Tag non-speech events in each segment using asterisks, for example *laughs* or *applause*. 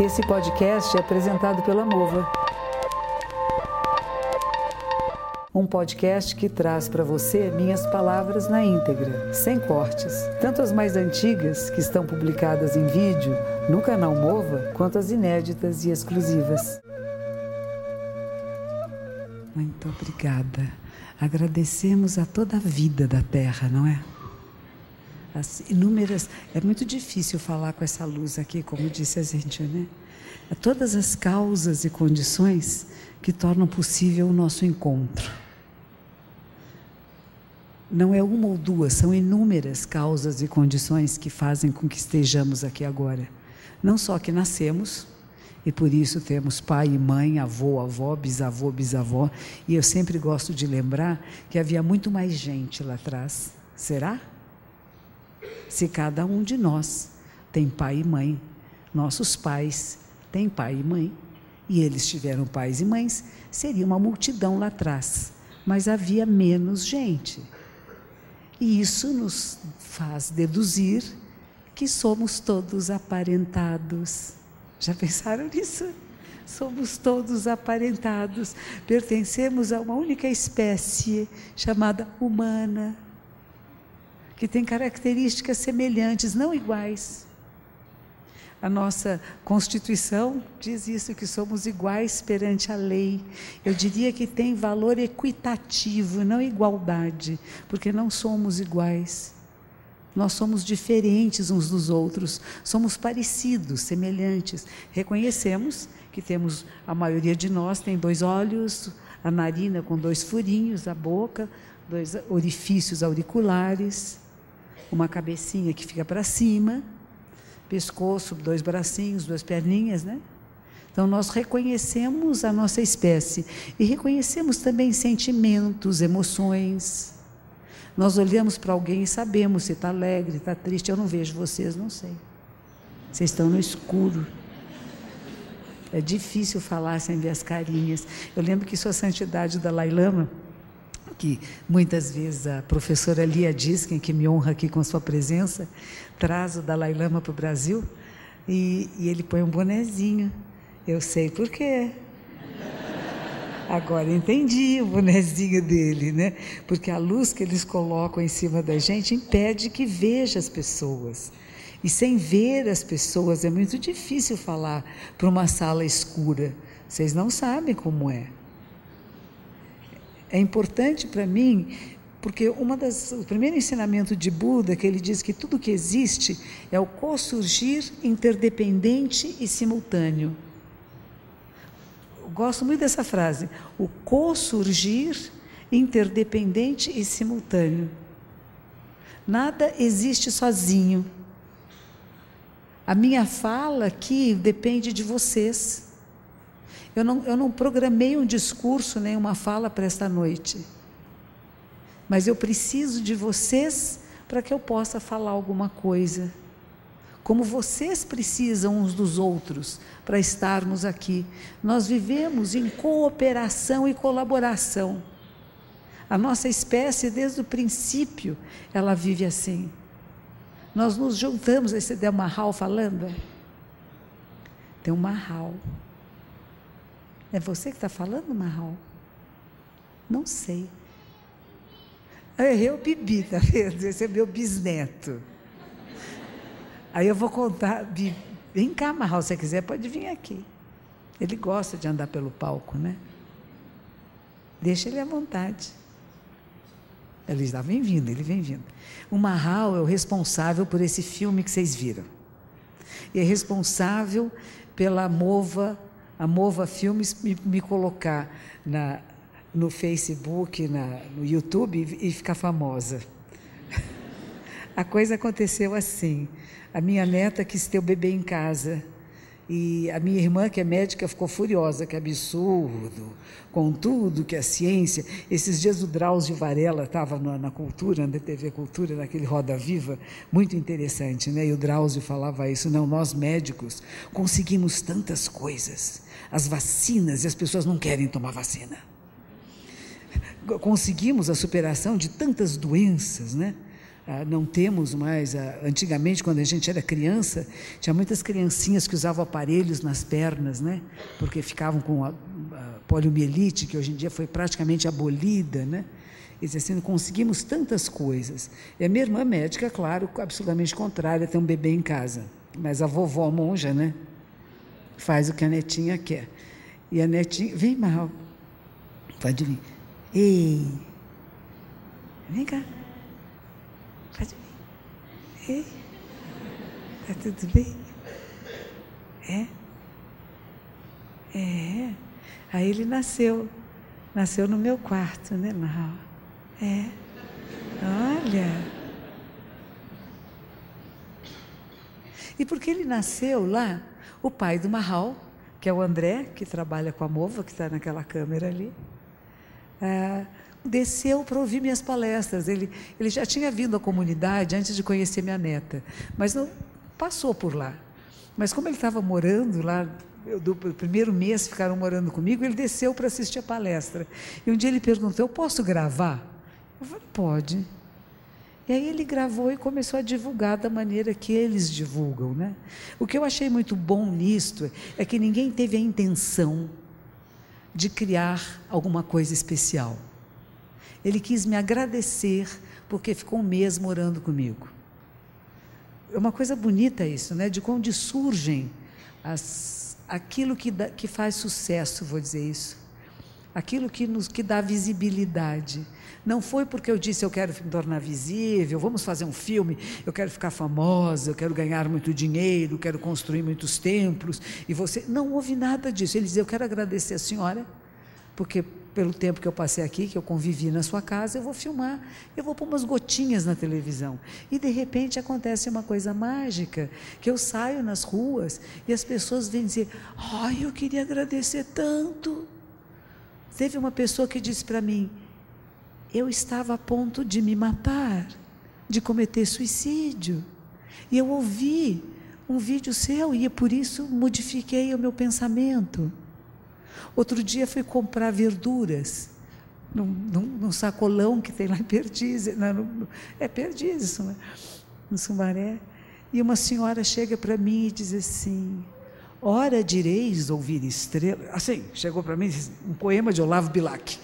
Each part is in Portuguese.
Esse podcast é apresentado pela Mova. Um podcast que traz para você minhas palavras na íntegra, sem cortes, tanto as mais antigas, que estão publicadas em vídeo no canal Mova, quanto as inéditas e exclusivas. Muito obrigada. Agradecemos a toda a vida da Terra, não é? As inúmeras. É muito difícil falar com essa luz aqui, como disse a gente, né? Todas as causas e condições que tornam possível o nosso encontro. Não é uma ou duas, são inúmeras causas e condições que fazem com que estejamos aqui agora. Não só que nascemos, e por isso temos pai e mãe, avô, avó, bisavô, bisavó, e eu sempre gosto de lembrar que havia muito mais gente lá atrás. Será? Se cada um de nós tem pai e mãe, nossos pais têm pai e mãe, e eles tiveram pais e mães, seria uma multidão lá atrás, mas havia menos gente. E isso nos faz deduzir que somos todos aparentados. Já pensaram *laughs* nisso? Somos todos aparentados, pertencemos a uma única espécie chamada humana que tem características semelhantes, não iguais. A nossa Constituição diz isso, que somos iguais perante a lei. Eu diria que tem valor equitativo, não igualdade, porque não somos iguais. Nós somos diferentes uns dos outros, somos parecidos, semelhantes. Reconhecemos que temos, a maioria de nós tem dois olhos, a narina com dois furinhos, a boca, dois orifícios auriculares uma cabecinha que fica para cima, pescoço, dois bracinhos, duas perninhas, né? Então nós reconhecemos a nossa espécie e reconhecemos também sentimentos, emoções. Nós olhamos para alguém e sabemos se está alegre, está triste. Eu não vejo vocês, não sei. Vocês estão no escuro. É difícil falar sem ver as carinhas. Eu lembro que Sua Santidade da Lailama que muitas vezes a professora Lia Diskin, que me honra aqui com sua presença, traz o Dalai Lama para o Brasil e, e ele põe um bonezinho. Eu sei por quê. Agora entendi o bonezinho dele, né? Porque a luz que eles colocam em cima da gente impede que veja as pessoas. E sem ver as pessoas é muito difícil falar para uma sala escura. Vocês não sabem como é. É importante para mim porque uma das, o primeiro ensinamento de Buda, que ele diz que tudo que existe é o co-surgir interdependente e simultâneo. Eu gosto muito dessa frase, o co-surgir interdependente e simultâneo. Nada existe sozinho. A minha fala aqui depende de vocês. Eu não, eu não programei um discurso nem uma fala para esta noite. Mas eu preciso de vocês para que eu possa falar alguma coisa. Como vocês precisam uns dos outros para estarmos aqui. Nós vivemos em cooperação e colaboração. A nossa espécie, desde o princípio, ela vive assim. Nós nos juntamos, você der uma Marral falando? Tem um Marral. É você que está falando, Marral? Não sei. Eu bebi, tá vendo? Esse é meu bisneto. Aí eu vou contar. Vem cá, Marral, se quiser, pode vir aqui. Ele gosta de andar pelo palco, né? Deixa ele à vontade. Ele está vem vindo, ele vem vindo. O Marral é o responsável por esse filme que vocês viram. E é responsável pela mova a Mova Filmes me, me colocar na, no Facebook, na, no YouTube e, e ficar famosa. *laughs* A coisa aconteceu assim. A minha neta quis ter o bebê em casa. E a minha irmã, que é médica, ficou furiosa, que absurdo, com tudo que a ciência. Esses dias o Drauzio Varela estava na, Cultura, na TV Cultura, naquele Roda Viva, muito interessante, né? E o Drauzio falava isso, não, nós médicos conseguimos tantas coisas, as vacinas, e as pessoas não querem tomar vacina. Conseguimos a superação de tantas doenças, né? Ah, não temos mais. Ah, antigamente, quando a gente era criança, tinha muitas criancinhas que usavam aparelhos nas pernas, né? Porque ficavam com a, poliomielite, que hoje em dia foi praticamente abolida, né? E assim, conseguimos tantas coisas. E a minha irmã médica, claro, absolutamente contrária, tem um bebê em casa. Mas a vovó monja, né? Faz o que a netinha quer. E a netinha, vem mal. Pode vir. Ei, vem cá. Ei, tá tudo bem? É? É. Aí ele nasceu. Nasceu no meu quarto, né, Marral? É. Olha. E porque ele nasceu lá, o pai do Marral, que é o André, que trabalha com a Mova, que está naquela câmera ali, é, desceu para ouvir minhas palestras. Ele, ele já tinha vindo à comunidade antes de conhecer minha neta, mas não passou por lá. Mas como ele estava morando lá, do primeiro mês ficaram morando comigo, ele desceu para assistir a palestra. E um dia ele perguntou: Eu posso gravar? Eu falei: Pode. E aí ele gravou e começou a divulgar da maneira que eles divulgam, né? O que eu achei muito bom nisto é que ninguém teve a intenção de criar alguma coisa especial. Ele quis me agradecer porque ficou um mês morando comigo. É uma coisa bonita isso, né? De onde surgem as, aquilo que, que faz sucesso, vou dizer isso. Aquilo que nos que dá visibilidade. Não foi porque eu disse eu quero me tornar visível, vamos fazer um filme, eu quero ficar famosa, eu quero ganhar muito dinheiro, quero construir muitos templos. E você. Não houve nada disso. Ele dizia: Eu quero agradecer a senhora, porque pelo tempo que eu passei aqui, que eu convivi na sua casa, eu vou filmar, eu vou pôr umas gotinhas na televisão. E de repente acontece uma coisa mágica, que eu saio nas ruas e as pessoas vêm dizer: "Ai, eu queria agradecer tanto". Teve uma pessoa que disse para mim: "Eu estava a ponto de me matar, de cometer suicídio". E eu ouvi um vídeo seu e por isso modifiquei o meu pensamento. Outro dia fui comprar verduras num, num, num sacolão que tem lá em Perdizes, não, no, é Perdizes, né? no Sumaré. E uma senhora chega para mim e diz assim: Ora direis ouvir estrelas. Assim, chegou para mim um poema de Olavo Bilac.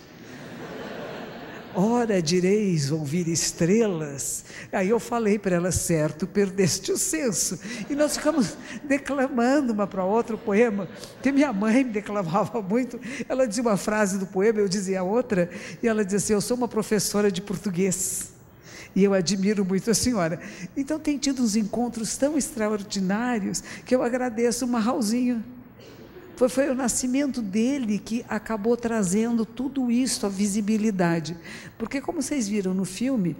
Ora direis ouvir estrelas. Aí eu falei para ela, certo, perdeste o senso. E nós ficamos declamando uma para outra o poema, que minha mãe me declamava muito. Ela dizia uma frase do poema, eu dizia outra, e ela dizia assim: Eu sou uma professora de português. E eu admiro muito a senhora. Então tem tido uns encontros tão extraordinários que eu agradeço o Marralzinho foi, foi o nascimento dele que acabou trazendo tudo isso, a visibilidade. Porque, como vocês viram no filme,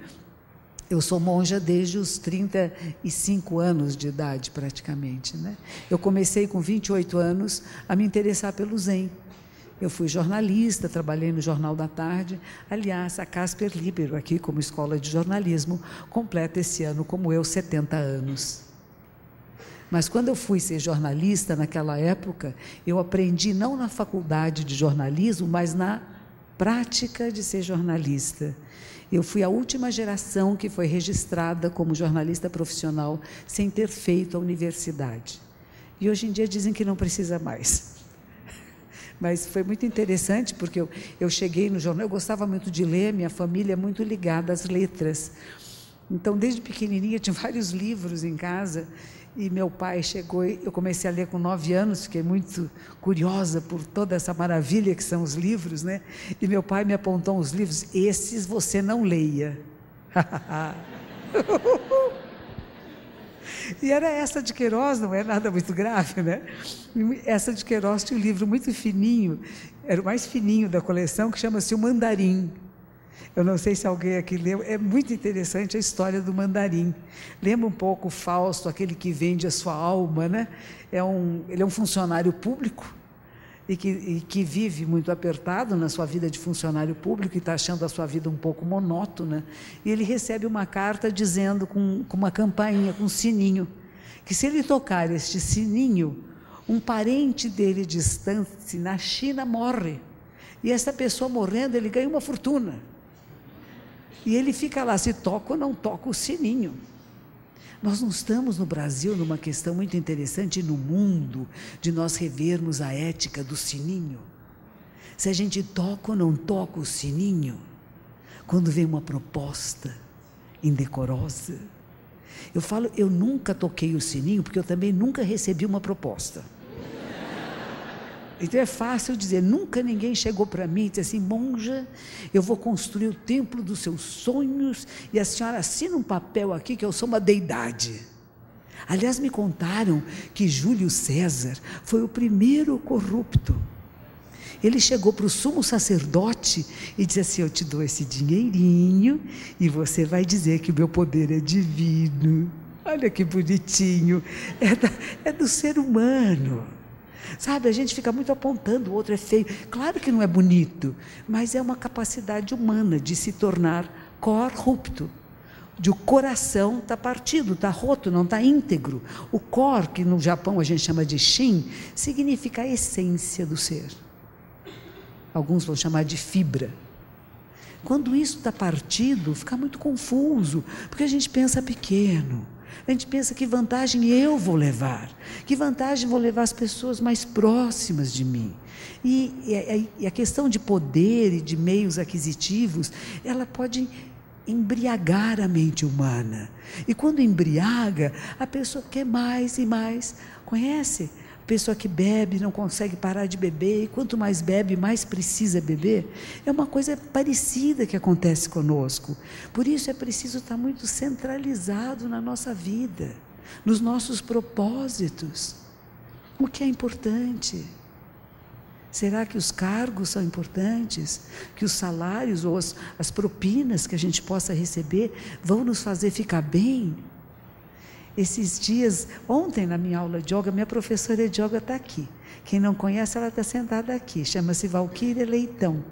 eu sou monja desde os 35 anos de idade, praticamente. Né? Eu comecei com 28 anos a me interessar pelo Zen. Eu fui jornalista, trabalhei no Jornal da Tarde. Aliás, a Casper Libero, aqui como escola de jornalismo, completa esse ano, como eu, 70 anos. Mas quando eu fui ser jornalista naquela época, eu aprendi não na faculdade de jornalismo, mas na prática de ser jornalista. Eu fui a última geração que foi registrada como jornalista profissional sem ter feito a universidade. E hoje em dia dizem que não precisa mais. *laughs* Mas foi muito interessante porque eu, eu cheguei no jornal, eu gostava muito de ler, minha família é muito ligada às letras. Então, desde pequenininha, tinha *laughs* vários livros em casa e meu pai chegou, eu comecei a ler com nove anos, fiquei muito curiosa por toda essa maravilha que são os livros, né? E meu pai me apontou os livros, esses você não leia. *laughs* e era essa de Queiroz, não é nada muito grave, né? Essa de Queiroz tinha um livro muito fininho, era o mais fininho da coleção, que chama-se O Mandarim. Eu não sei se alguém aqui leu, é muito interessante a história do mandarim. Lembra um pouco Fausto, aquele que vende a sua alma, né? É um, ele é um funcionário público e que, e que vive muito apertado na sua vida de funcionário público e está achando a sua vida um pouco monótona. E ele recebe uma carta dizendo, com, com uma campainha, com um sininho, que se ele tocar este sininho, um parente dele distante na China morre. E essa pessoa morrendo, ele ganha uma fortuna. E ele fica lá, se toca ou não toca o sininho. Nós não estamos no Brasil numa questão muito interessante no mundo de nós revermos a ética do sininho. Se a gente toca ou não toca o sininho, quando vem uma proposta indecorosa. Eu falo, eu nunca toquei o sininho porque eu também nunca recebi uma proposta. Então é fácil dizer, nunca ninguém chegou para mim e disse assim, monja, eu vou construir o templo dos seus sonhos e a senhora assina um papel aqui que eu sou uma deidade. Aliás, me contaram que Júlio César foi o primeiro corrupto. Ele chegou para o sumo sacerdote e disse assim: Eu te dou esse dinheirinho e você vai dizer que o meu poder é divino. Olha que bonitinho. É, da, é do ser humano. Sabe, a gente fica muito apontando, o outro é feio. Claro que não é bonito, mas é uma capacidade humana de se tornar corrupto. De o coração está partido, está roto, não está íntegro. O cor, que no Japão a gente chama de shin, significa a essência do ser. Alguns vão chamar de fibra. Quando isso está partido, fica muito confuso, porque a gente pensa pequeno. A gente pensa que vantagem eu vou levar, que vantagem vou levar as pessoas mais próximas de mim. E, e, e a questão de poder e de meios aquisitivos, ela pode embriagar a mente humana. E quando embriaga, a pessoa quer mais e mais. Conhece? Pessoa que bebe não consegue parar de beber, e quanto mais bebe, mais precisa beber. É uma coisa parecida que acontece conosco. Por isso é preciso estar muito centralizado na nossa vida, nos nossos propósitos. O que é importante? Será que os cargos são importantes? Que os salários ou as, as propinas que a gente possa receber vão nos fazer ficar bem? Esses dias, ontem na minha aula de yoga, minha professora de yoga está aqui. Quem não conhece, ela está sentada aqui. Chama-se Valquíria Leitão.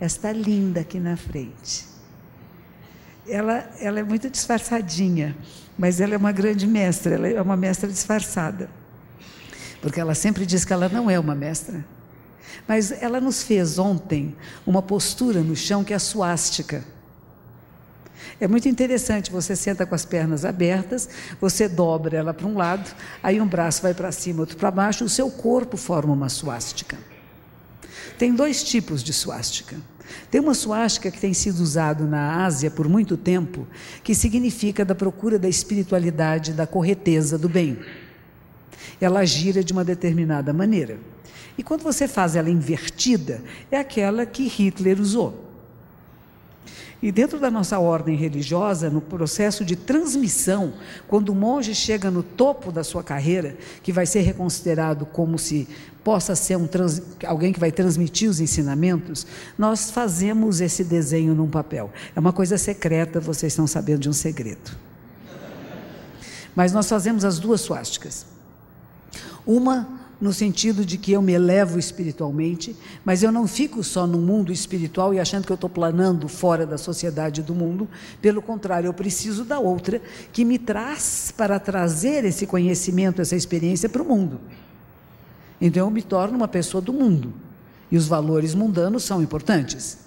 Esta linda aqui na frente. Ela, ela é muito disfarçadinha, mas ela é uma grande mestra, ela é uma mestra disfarçada. Porque ela sempre diz que ela não é uma mestra. Mas ela nos fez ontem uma postura no chão que é a suástica. É muito interessante, você senta com as pernas abertas, você dobra ela para um lado, aí um braço vai para cima, outro para baixo, o seu corpo forma uma suástica. Tem dois tipos de suástica. Tem uma suástica que tem sido usado na Ásia por muito tempo, que significa da procura da espiritualidade, da correteza, do bem. Ela gira de uma determinada maneira. E quando você faz ela invertida, é aquela que Hitler usou. E dentro da nossa ordem religiosa, no processo de transmissão, quando o monge chega no topo da sua carreira, que vai ser reconsiderado como se possa ser um trans, alguém que vai transmitir os ensinamentos, nós fazemos esse desenho num papel. É uma coisa secreta, vocês estão sabendo de um segredo. Mas nós fazemos as duas suásticas. Uma no sentido de que eu me elevo espiritualmente, mas eu não fico só no mundo espiritual e achando que eu estou planando fora da sociedade do mundo. Pelo contrário, eu preciso da outra que me traz para trazer esse conhecimento, essa experiência para o mundo. Então eu me torno uma pessoa do mundo. E os valores mundanos são importantes.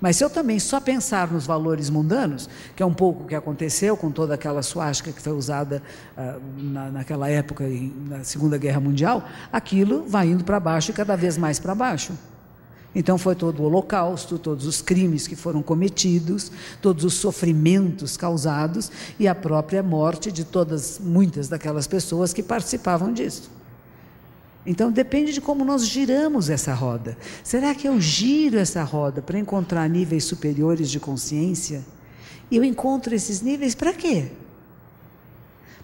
Mas se eu também só pensar nos valores mundanos, que é um pouco o que aconteceu com toda aquela suástica que foi usada uh, na, naquela época, na Segunda Guerra Mundial, aquilo vai indo para baixo e cada vez mais para baixo. Então foi todo o holocausto, todos os crimes que foram cometidos, todos os sofrimentos causados e a própria morte de todas, muitas daquelas pessoas que participavam disso. Então depende de como nós giramos essa roda. Será que eu giro essa roda para encontrar níveis superiores de consciência? E eu encontro esses níveis para quê?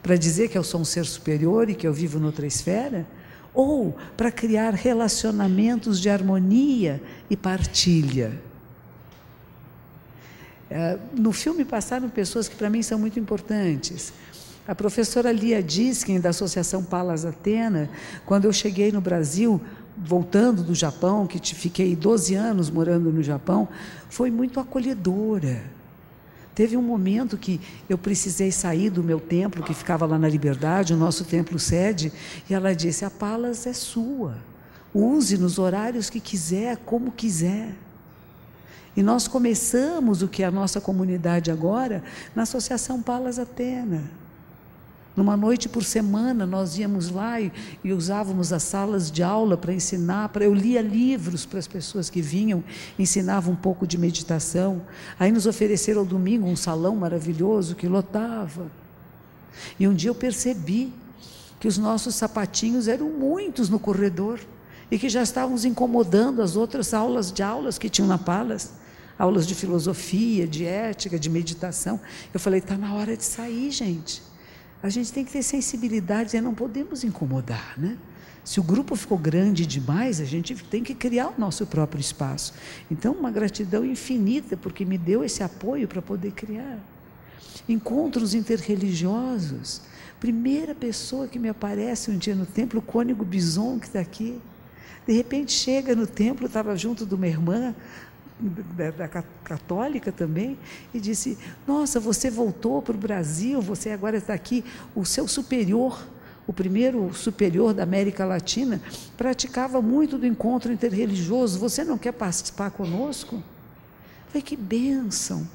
Para dizer que eu sou um ser superior e que eu vivo noutra esfera? Ou para criar relacionamentos de harmonia e partilha? É, no filme passaram pessoas que para mim são muito importantes. A professora Lia Diskin, da Associação Palas Atena, quando eu cheguei no Brasil, voltando do Japão, que fiquei 12 anos morando no Japão, foi muito acolhedora. Teve um momento que eu precisei sair do meu templo, que ficava lá na Liberdade, o nosso templo sede, e ela disse: A Palas é sua. Use nos horários que quiser, como quiser. E nós começamos o que é a nossa comunidade agora na Associação Palas Atena. Numa noite por semana, nós íamos lá e, e usávamos as salas de aula para ensinar. Pra, eu lia livros para as pessoas que vinham, ensinava um pouco de meditação. Aí nos ofereceram ao domingo um salão maravilhoso que lotava. E um dia eu percebi que os nossos sapatinhos eram muitos no corredor e que já estávamos incomodando as outras aulas de aulas que tinham na Palas, aulas de filosofia, de ética, de meditação. Eu falei, está na hora de sair, gente. A gente tem que ter sensibilidade e não podemos incomodar, né? Se o grupo ficou grande demais, a gente tem que criar o nosso próprio espaço. Então, uma gratidão infinita, porque me deu esse apoio para poder criar. Encontros interreligiosos. Primeira pessoa que me aparece um dia no templo, o Cônigo Bison, que está aqui. De repente chega no templo, estava junto de uma irmã, da, católica também, e disse: Nossa, você voltou para o Brasil, você agora está aqui, o seu superior, o primeiro superior da América Latina, praticava muito do encontro interreligioso, você não quer participar conosco? Falei: Que bênção!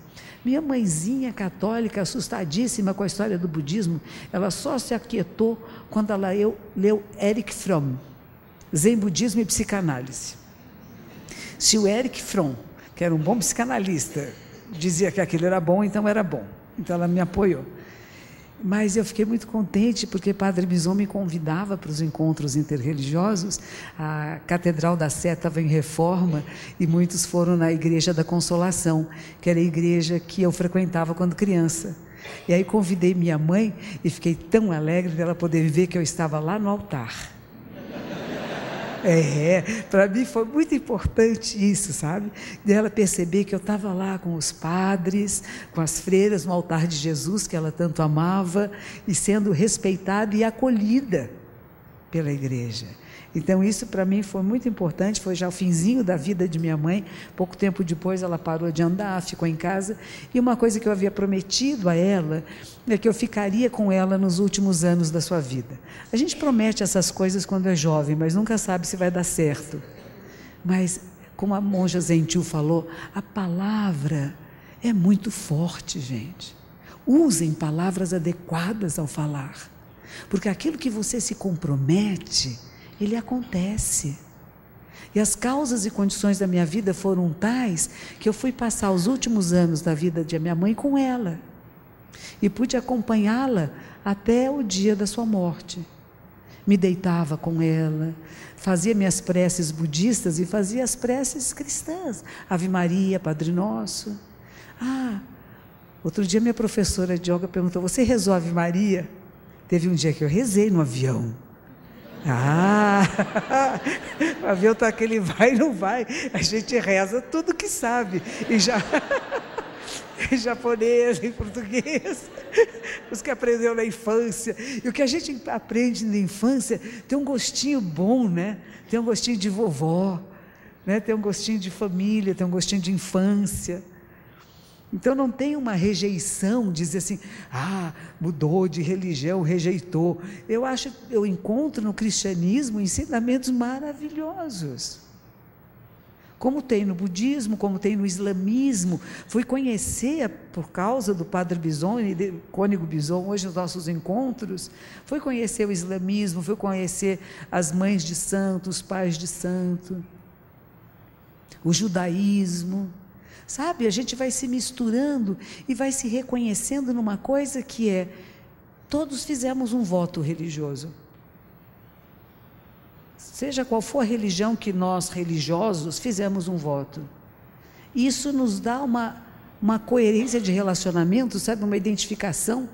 Minha mãezinha católica, assustadíssima com a história do budismo, ela só se aquietou quando ela leu, leu Eric Fromm, Zen Budismo e Psicanálise. Se o Eric Fromm que era um bom psicanalista, dizia que aquilo era bom, então era bom. Então ela me apoiou. Mas eu fiquei muito contente porque Padre Bison me convidava para os encontros interreligiosos. A Catedral da Sé estava em reforma e muitos foram na Igreja da Consolação, que era a igreja que eu frequentava quando criança. E aí convidei minha mãe e fiquei tão alegre dela poder ver que eu estava lá no altar. É, para mim foi muito importante isso, sabe? De ela perceber que eu estava lá com os padres, com as freiras no altar de Jesus, que ela tanto amava, e sendo respeitada e acolhida pela igreja. Então, isso para mim foi muito importante. Foi já o finzinho da vida de minha mãe. Pouco tempo depois, ela parou de andar, ficou em casa. E uma coisa que eu havia prometido a ela é que eu ficaria com ela nos últimos anos da sua vida. A gente promete essas coisas quando é jovem, mas nunca sabe se vai dar certo. Mas, como a monja Zentil falou, a palavra é muito forte, gente. Usem palavras adequadas ao falar. Porque aquilo que você se compromete, ele acontece. E as causas e condições da minha vida foram tais que eu fui passar os últimos anos da vida de minha mãe com ela. E pude acompanhá-la até o dia da sua morte. Me deitava com ela, fazia minhas preces budistas e fazia as preces cristãs. Ave Maria, Padre Nosso. Ah, outro dia minha professora de yoga perguntou: Você rezou Ave Maria? Teve um dia que eu rezei no avião. Ah, *laughs* o avião está aquele vai e não vai. A gente reza tudo que sabe. E já. *laughs* em japonês, em português, *laughs* os que aprendeu na infância. E o que a gente aprende na infância tem um gostinho bom, né? Tem um gostinho de vovó, né? tem um gostinho de família, tem um gostinho de infância. Então não tem uma rejeição, dizer assim, ah, mudou de religião, rejeitou. Eu acho, eu encontro no cristianismo ensinamentos maravilhosos. Como tem no budismo, como tem no islamismo. Fui conhecer, por causa do Padre Bison e do Cônigo Bison, hoje nos nossos encontros, fui conhecer o islamismo, fui conhecer as mães de santo, os pais de santo, o judaísmo. Sabe, a gente vai se misturando e vai se reconhecendo numa coisa que é: todos fizemos um voto religioso. Seja qual for a religião que nós, religiosos, fizemos um voto. Isso nos dá uma, uma coerência de relacionamento, sabe, uma identificação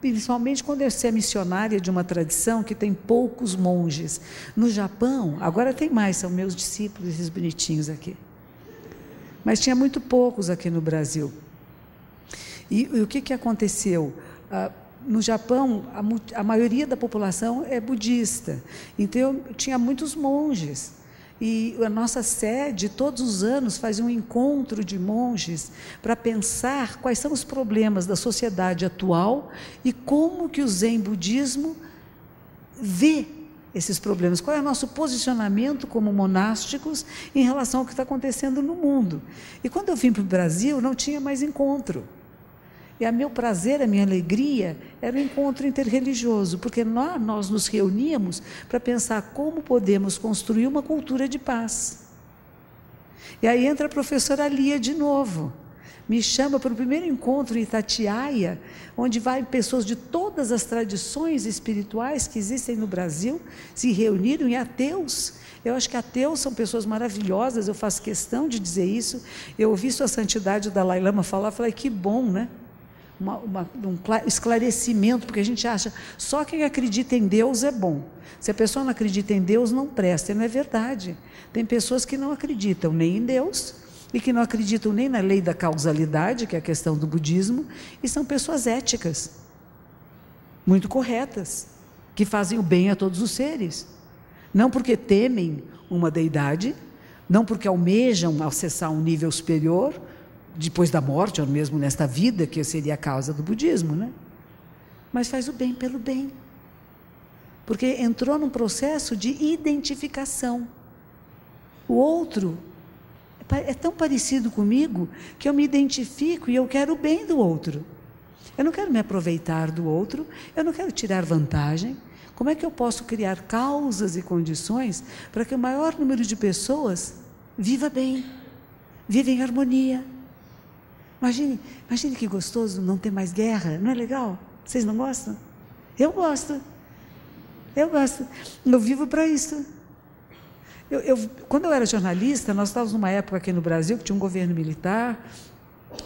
principalmente quando você é missionária de uma tradição que tem poucos monges. No Japão, agora tem mais, são meus discípulos, esses bonitinhos aqui mas tinha muito poucos aqui no Brasil. E, e o que, que aconteceu? Ah, no Japão, a, a, maioria da população é budista, então tinha muitos monges. E a nossa sede, todos os anos, fazia um encontro de monges para pensar quais são os problemas da sociedade atual e como que o Zen budismo vê esses problemas? Qual é o nosso posicionamento como monásticos em relação ao que está acontecendo no mundo? E quando eu vim para o Brasil, não tinha mais encontro. E a meu prazer, a minha alegria era o encontro interreligioso, porque nós, nós nos reuníamos para pensar como podemos construir uma cultura de paz. E aí entra a professora Lia de novo. Me chama para o primeiro encontro em Itatiaia, onde vai pessoas de todas as tradições espirituais que existem no Brasil, se reuniram e ateus. Eu acho que ateus são pessoas maravilhosas, eu faço questão de dizer isso. Eu ouvi Sua Santidade, o Dalai Lama, falar, falei, que bom, né? uma, uma, um esclarecimento, porque a gente acha só quem acredita em Deus é bom. Se a pessoa não acredita em Deus, não presta. E não é verdade. Tem pessoas que não acreditam nem em Deus e que não acreditam nem na lei da causalidade, que é a questão do budismo, e são pessoas éticas, muito corretas, que fazem o bem a todos os seres. Não porque temem uma deidade, não porque almejam acessar um nível superior, depois da morte, ou mesmo nesta vida, que seria a causa do budismo, né? Mas faz o bem pelo bem. Porque entrou num processo de identificação. O outro é tão parecido comigo que eu me identifico e eu quero o bem do outro. Eu não quero me aproveitar do outro, eu não quero tirar vantagem. Como é que eu posso criar causas e condições para que o maior número de pessoas viva bem, viva em harmonia? Imagine, imagine que gostoso não ter mais guerra, não é legal? Vocês não gostam? Eu gosto. Eu gosto. Eu vivo para isso. Eu, eu, quando eu era jornalista, nós estávamos numa época aqui no Brasil que tinha um governo militar,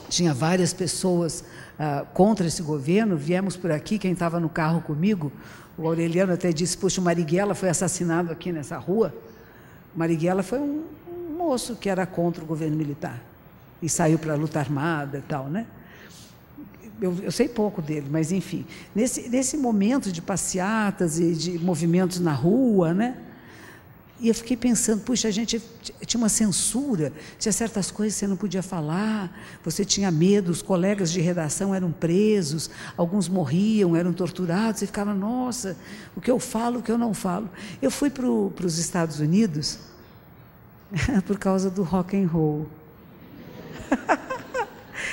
tinha várias pessoas ah, contra esse governo. Viemos por aqui, quem estava no carro comigo, o Aureliano até disse: Puxa, o Marighella foi assassinado aqui nessa rua. O Marighella foi um, um moço que era contra o governo militar e saiu para a luta armada e tal, né? Eu, eu, sei pouco dele, mas enfim, nesse, nesse momento de passeatas e de movimentos na rua, né? E eu fiquei pensando, puxa, a gente tinha uma censura, tinha certas coisas que você não podia falar, você tinha medo, os colegas de redação eram presos, alguns morriam, eram torturados, você ficava, nossa, o que eu falo, o que eu não falo. Eu fui para os Estados Unidos *laughs* por causa do rock and roll. *laughs*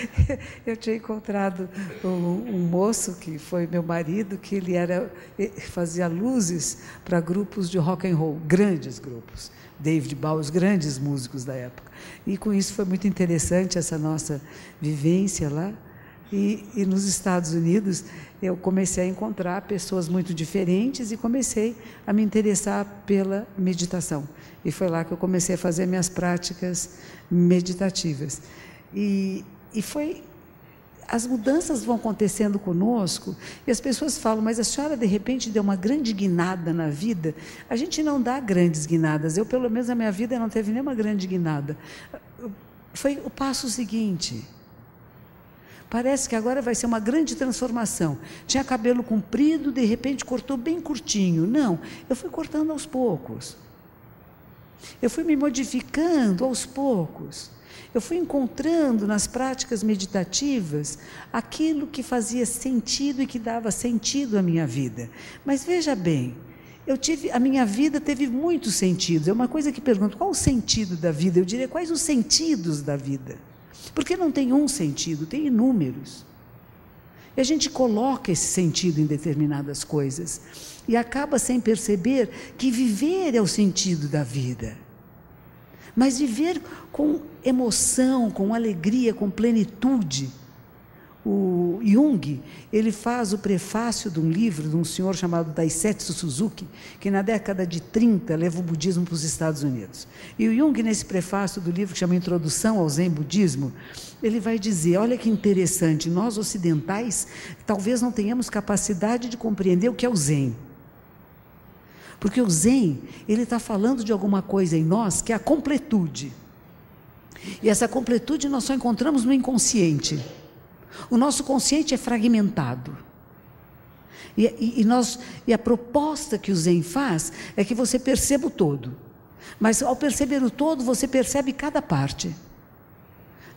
*laughs* eu tinha encontrado um, moço que foi meu marido, que ele era fazia luzes para grupos de rock and roll, grandes grupos. David Bowie, os grandes músicos da época. E com isso foi muito interessante essa nossa vivência lá. E, e nos Estados Unidos eu comecei a encontrar pessoas muito diferentes e comecei a me interessar pela meditação. E foi lá que eu comecei a fazer minhas práticas meditativas. E, e foi. As mudanças vão acontecendo conosco e as pessoas falam, mas a senhora de repente deu uma grande guinada na vida. A gente não dá grandes guinadas. Eu, pelo menos, na minha vida não teve nenhuma grande guinada. Foi o passo seguinte. Parece que agora vai ser uma grande transformação. Tinha cabelo comprido, de repente cortou bem curtinho. Não, eu fui cortando aos poucos. Eu fui me modificando aos poucos. Eu fui encontrando nas práticas meditativas aquilo que fazia sentido e que dava sentido à minha vida. Mas veja bem, eu tive, a minha vida teve muitos sentidos. É uma coisa que pergunto, qual o sentido da vida? Eu diria, quais os sentidos da vida? Porque não tem um sentido, tem inúmeros. E a gente coloca esse sentido em determinadas coisas e acaba sem perceber que viver é o sentido da vida. Mas viver com emoção, com alegria, com plenitude. O Jung, ele faz o prefácio de um livro de um senhor chamado Daisetsu Suzuki, que na década de 30 leva o budismo para os Estados Unidos. E o Jung, nesse prefácio do livro que chama Introdução ao Zen Budismo, ele vai dizer: olha que interessante, nós ocidentais talvez não tenhamos capacidade de compreender o que é o Zen. Porque o Zen, ele está falando de alguma coisa em nós que é a completude. E essa completude nós só encontramos no inconsciente. O nosso consciente é fragmentado. E, e, nós, e a proposta que o Zen faz é que você perceba o todo. Mas ao perceber o todo, você percebe cada parte.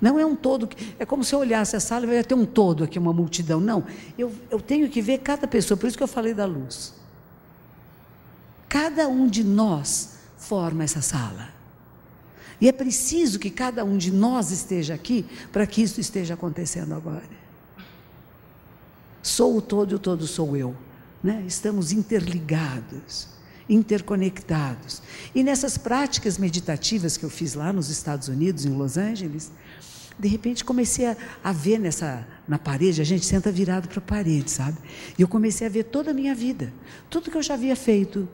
Não é um todo, é como se eu olhasse a sala e ia ter um todo aqui, uma multidão. Não, eu, eu tenho que ver cada pessoa, por isso que eu falei da luz. Cada um de nós forma essa sala. E é preciso que cada um de nós esteja aqui para que isso esteja acontecendo agora. Sou o todo e o todo sou eu. Né? Estamos interligados, interconectados. E nessas práticas meditativas que eu fiz lá nos Estados Unidos, em Los Angeles, de repente comecei a, a ver nessa na parede, a gente senta virado para a parede, sabe? E eu comecei a ver toda a minha vida, tudo que eu já havia feito,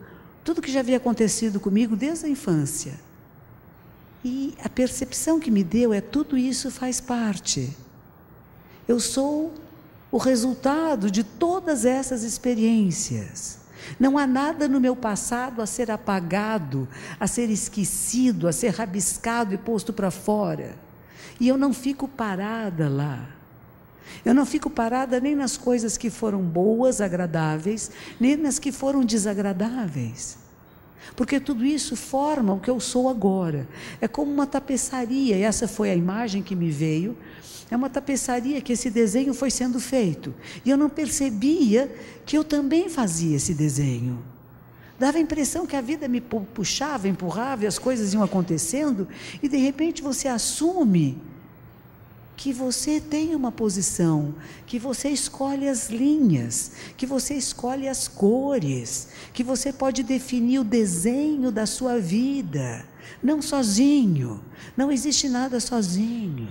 tudo que já havia acontecido comigo desde a infância. E a percepção que me deu é tudo isso faz parte. Eu sou o resultado de todas essas experiências. Não há nada no meu passado a ser apagado, a ser esquecido, a ser rabiscado e posto para fora. E eu não fico parada lá. Eu não fico parada nem nas coisas que foram boas, agradáveis, nem nas que foram desagradáveis. Porque tudo isso forma o que eu sou agora. É como uma tapeçaria, e essa foi a imagem que me veio. É uma tapeçaria que esse desenho foi sendo feito. E eu não percebia que eu também fazia esse desenho. Dava a impressão que a vida me puxava, empurrava e as coisas iam acontecendo, e de repente você assume que você tem uma posição, que você escolhe as linhas, que você escolhe as cores, que você pode definir o desenho da sua vida, não sozinho. Não existe nada sozinho.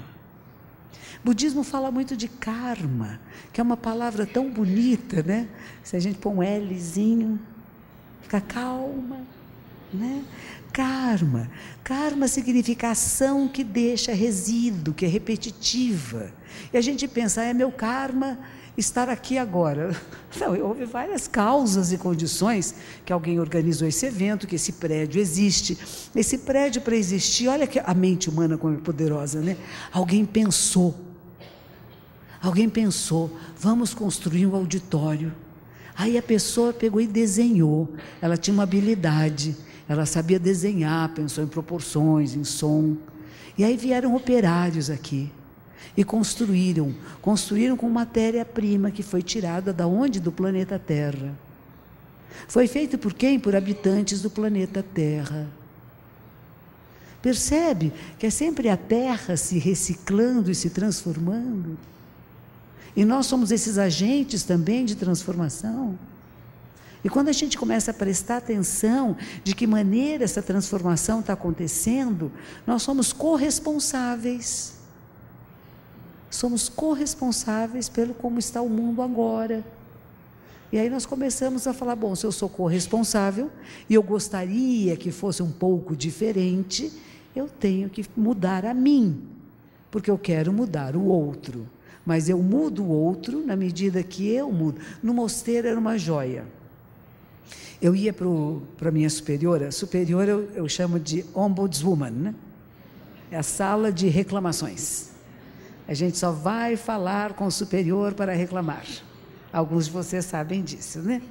Budismo fala muito de karma, que é uma palavra tão bonita, né? Se a gente põe um Lzinho, fica calma, né? Karma. Karma significa ação que deixa resíduo, que é repetitiva. E a gente pensa, ah, é meu karma estar aqui agora. *laughs* Não, houve várias causas e condições que alguém organizou esse evento, que esse prédio existe. Esse prédio para existir, olha que a mente humana como é poderosa, né? Alguém pensou. Alguém pensou, vamos construir um auditório. Aí a pessoa pegou e desenhou. Ela tinha uma habilidade. Ela sabia desenhar, pensou em proporções, em som. E aí vieram operários aqui e construíram, construíram com matéria-prima que foi tirada da onde? Do planeta Terra. Foi feito por quem? Por habitantes do planeta Terra. Percebe que é sempre a Terra se reciclando e se transformando? E nós somos esses agentes também de transformação. E quando a gente começa a prestar atenção de que maneira essa transformação está acontecendo, nós somos corresponsáveis. Somos corresponsáveis pelo como está o mundo agora. E aí nós começamos a falar: bom, se eu sou corresponsável e eu gostaria que fosse um pouco diferente, eu tenho que mudar a mim, porque eu quero mudar o outro. Mas eu mudo o outro na medida que eu mudo. No mosteiro era uma joia. Eu ia para a minha superiora, superiora eu, eu, chamo de ombudswoman, né? é a sala de reclamações. A gente só vai falar com o superior para reclamar. Alguns de vocês sabem disso, né?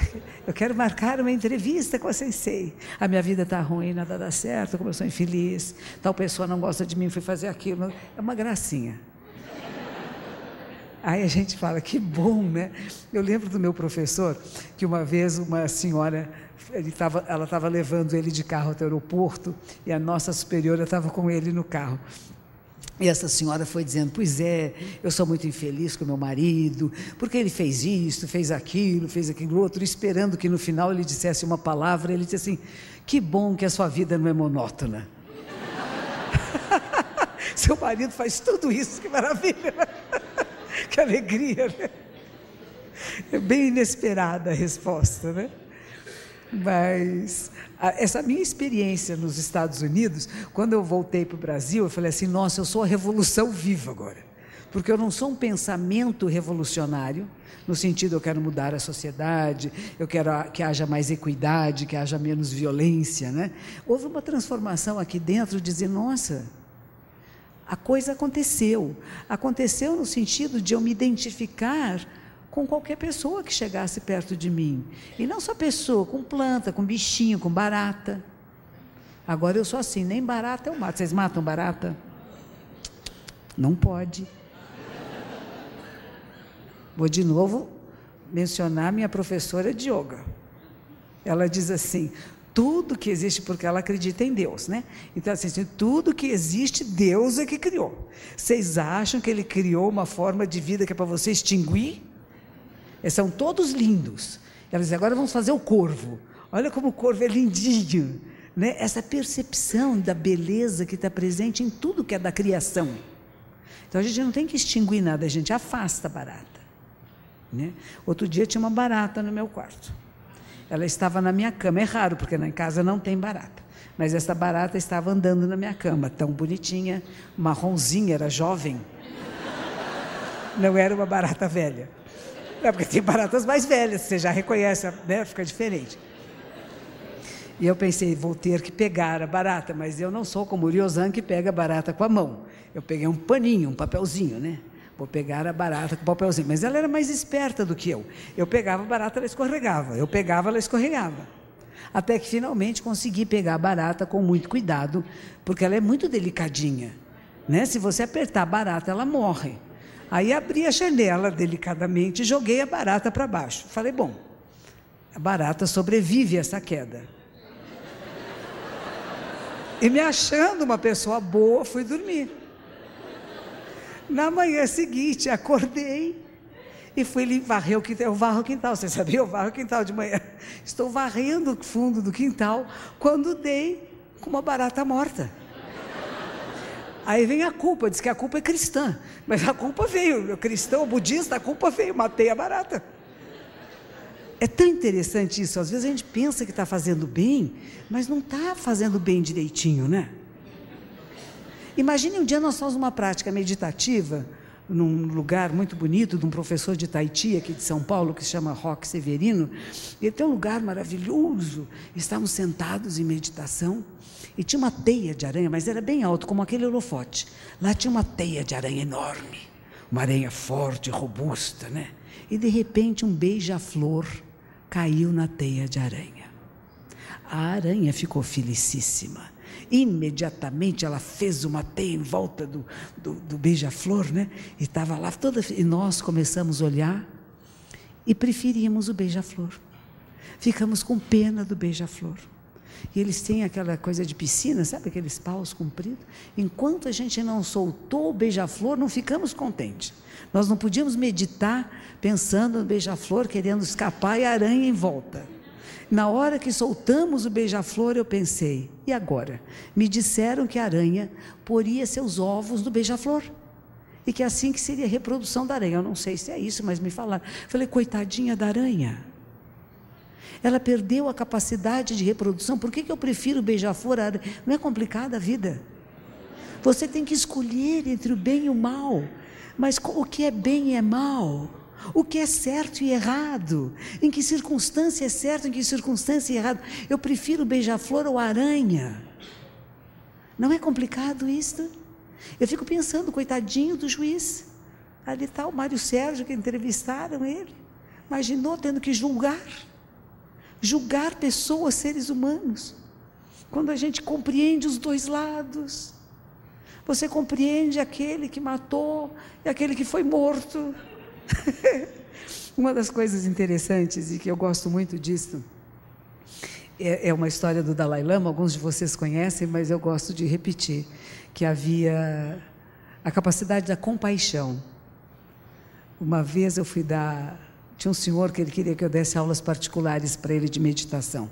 *laughs* Eu quero marcar uma entrevista com a sensei. A minha vida está ruim, nada dá certo, como eu sou infeliz, tal pessoa não gosta de mim, fui fazer aquilo. É uma gracinha. Aí a gente fala, que bom, né? Eu lembro do meu professor, que uma vez uma senhora, tava, ela estava levando ele de carro até o aeroporto, e a nossa superiora estava com ele no carro. E essa senhora foi dizendo: Pois é, eu sou muito infeliz com meu marido, porque ele fez isso, fez aquilo, fez aquilo outro, esperando que no final ele dissesse uma palavra. Ele disse assim: Que bom que a sua vida não é monótona. *laughs* Seu marido faz tudo isso, que maravilha. *laughs* que alegria, né? É bem inesperada a resposta, né? Mas essa minha experiência nos Estados Unidos, quando eu voltei para o Brasil, eu falei assim: nossa, eu sou a revolução viva agora. Porque eu não sou um pensamento revolucionário, no sentido eu quero mudar a sociedade, eu quero que haja mais equidade, que haja menos violência, né? Houve uma transformação aqui dentro de dizer: nossa, a coisa aconteceu. Aconteceu no sentido de eu me identificar com qualquer pessoa que chegasse perto de mim. E não só pessoa, com planta, com bichinho, com barata. Agora eu sou assim, nem barata eu mato. Vocês matam barata? Não pode. Vou de novo mencionar minha professora de yoga. Ela diz assim: tudo que existe, porque ela acredita em Deus, né? Então, assim, tudo que existe, Deus é que criou. Vocês acham que Ele criou uma forma de vida que é para você extinguir? Eles são todos lindos. Ela diz: agora vamos fazer o corvo. Olha como o corvo é lindinho. Né? Essa percepção da beleza que está presente em tudo que é da criação. Então a gente não tem que extinguir nada, a gente afasta a barata. Né? Outro dia tinha uma barata no meu quarto. Ela estava na minha cama. É raro, porque na casa não tem barata. Mas essa barata estava andando na minha cama, tão bonitinha, marronzinha, era jovem. Não era uma barata velha. É porque tem baratas mais velhas, você já reconhece, né? fica diferente. E eu pensei, vou ter que pegar a barata, mas eu não sou como o Ryozan que pega a barata com a mão. Eu peguei um paninho, um papelzinho, né? Vou pegar a barata com o papelzinho. Mas ela era mais esperta do que eu. Eu pegava a barata, ela escorregava. Eu pegava, ela escorregava. Até que finalmente consegui pegar a barata com muito cuidado, porque ela é muito delicadinha. Né? Se você apertar a barata, ela morre. Aí abri a janela delicadamente e joguei a barata para baixo. Falei, bom, a barata sobrevive a essa queda. E me achando uma pessoa boa, fui dormir. Na manhã seguinte, acordei e fui varrer o quintal. Eu varro o quintal, você sabia? Eu varro o quintal de manhã. *laughs* Estou varrendo o fundo do quintal quando dei com uma barata morta. Aí vem a culpa, diz que a culpa é cristã. Mas a culpa veio, cristão, budista, a culpa veio, matei a barata. É tão interessante isso. Às vezes a gente pensa que está fazendo bem, mas não está fazendo bem direitinho, né? Imagine um dia nós fazemos uma prática meditativa num lugar muito bonito de um professor de Taiti, aqui de São Paulo, que se chama Roque Severino. Ele tem um lugar maravilhoso. Estávamos sentados em meditação e tinha uma teia de aranha, mas era bem alto, como aquele holofote. Lá tinha uma teia de aranha enorme, uma aranha forte, robusta, né? E de repente um beija-flor caiu na teia de aranha. A aranha ficou felicíssima Imediatamente ela fez uma teia em volta do, do, do beija-flor, né? E estava lá toda. E nós começamos a olhar e preferimos o beija-flor. Ficamos com pena do beija-flor. E eles têm aquela coisa de piscina, sabe aqueles paus compridos? Enquanto a gente não soltou o beija-flor, não ficamos contentes. Nós não podíamos meditar pensando no beija-flor, querendo escapar e a aranha em volta. Na hora que soltamos o beija-flor, eu pensei: e agora? Me disseram que a aranha poria seus ovos no beija-flor. E que assim que seria a reprodução da aranha. Eu não sei se é isso, mas me falaram. Falei, coitadinha da aranha. Ela perdeu a capacidade de reprodução. Por que, que eu prefiro beija-flor? Não é complicada a vida. Você tem que escolher entre o bem e o mal. Mas o que é bem e é mal? O que é certo e errado? Em que circunstância é certo, em que circunstância é errado? Eu prefiro beija-flor ou aranha. Não é complicado isso? Eu fico pensando, coitadinho do juiz. Ali está o Mário Sérgio, que entrevistaram ele. Imaginou tendo que julgar. Julgar pessoas, seres humanos. Quando a gente compreende os dois lados. Você compreende aquele que matou e aquele que foi morto. *laughs* uma das coisas interessantes e que eu gosto muito disso é, é uma história do Dalai Lama, alguns de vocês conhecem, mas eu gosto de repetir, que havia a capacidade da compaixão. Uma vez eu fui dar. Tinha um senhor que ele queria que eu desse aulas particulares para ele de meditação.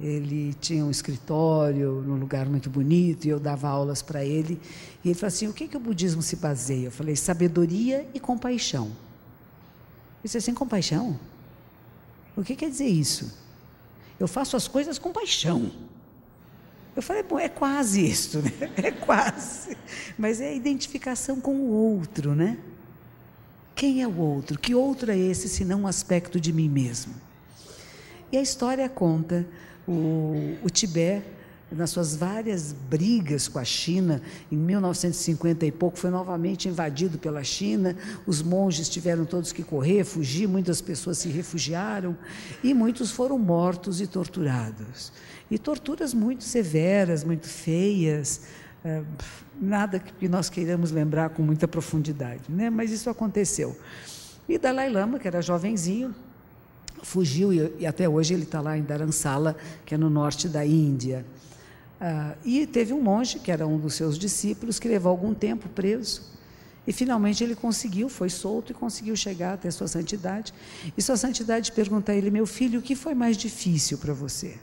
Ele tinha um escritório num lugar muito bonito e eu dava aulas para ele. E ele falou assim: o que, que o budismo se baseia? Eu falei: sabedoria e compaixão. Isso é sem compaixão? O que quer dizer isso? Eu faço as coisas com paixão. Eu falei, bom, é quase isso, né? *laughs* É quase. Mas é a identificação com o outro, né? Quem é o outro? Que outro é esse, se não um aspecto de mim mesmo? E a história conta o, o Tibete nas suas várias brigas com a China, em 1950 e pouco, foi novamente invadido pela China. Os monges tiveram todos que correr, fugir, muitas pessoas se refugiaram e muitos foram mortos e torturados. E torturas muito severas, muito feias, é, nada que nós queiramos lembrar com muita profundidade, né? mas isso aconteceu. E Dalai Lama, que era jovenzinho, fugiu e, e até hoje ele está lá em Dharamsala, que é no norte da Índia. Ah, e teve um monge, que era um dos seus discípulos, que levou algum tempo preso. E finalmente ele conseguiu, foi solto e conseguiu chegar até sua santidade. E sua santidade pergunta a ele: Meu filho, o que foi mais difícil para você?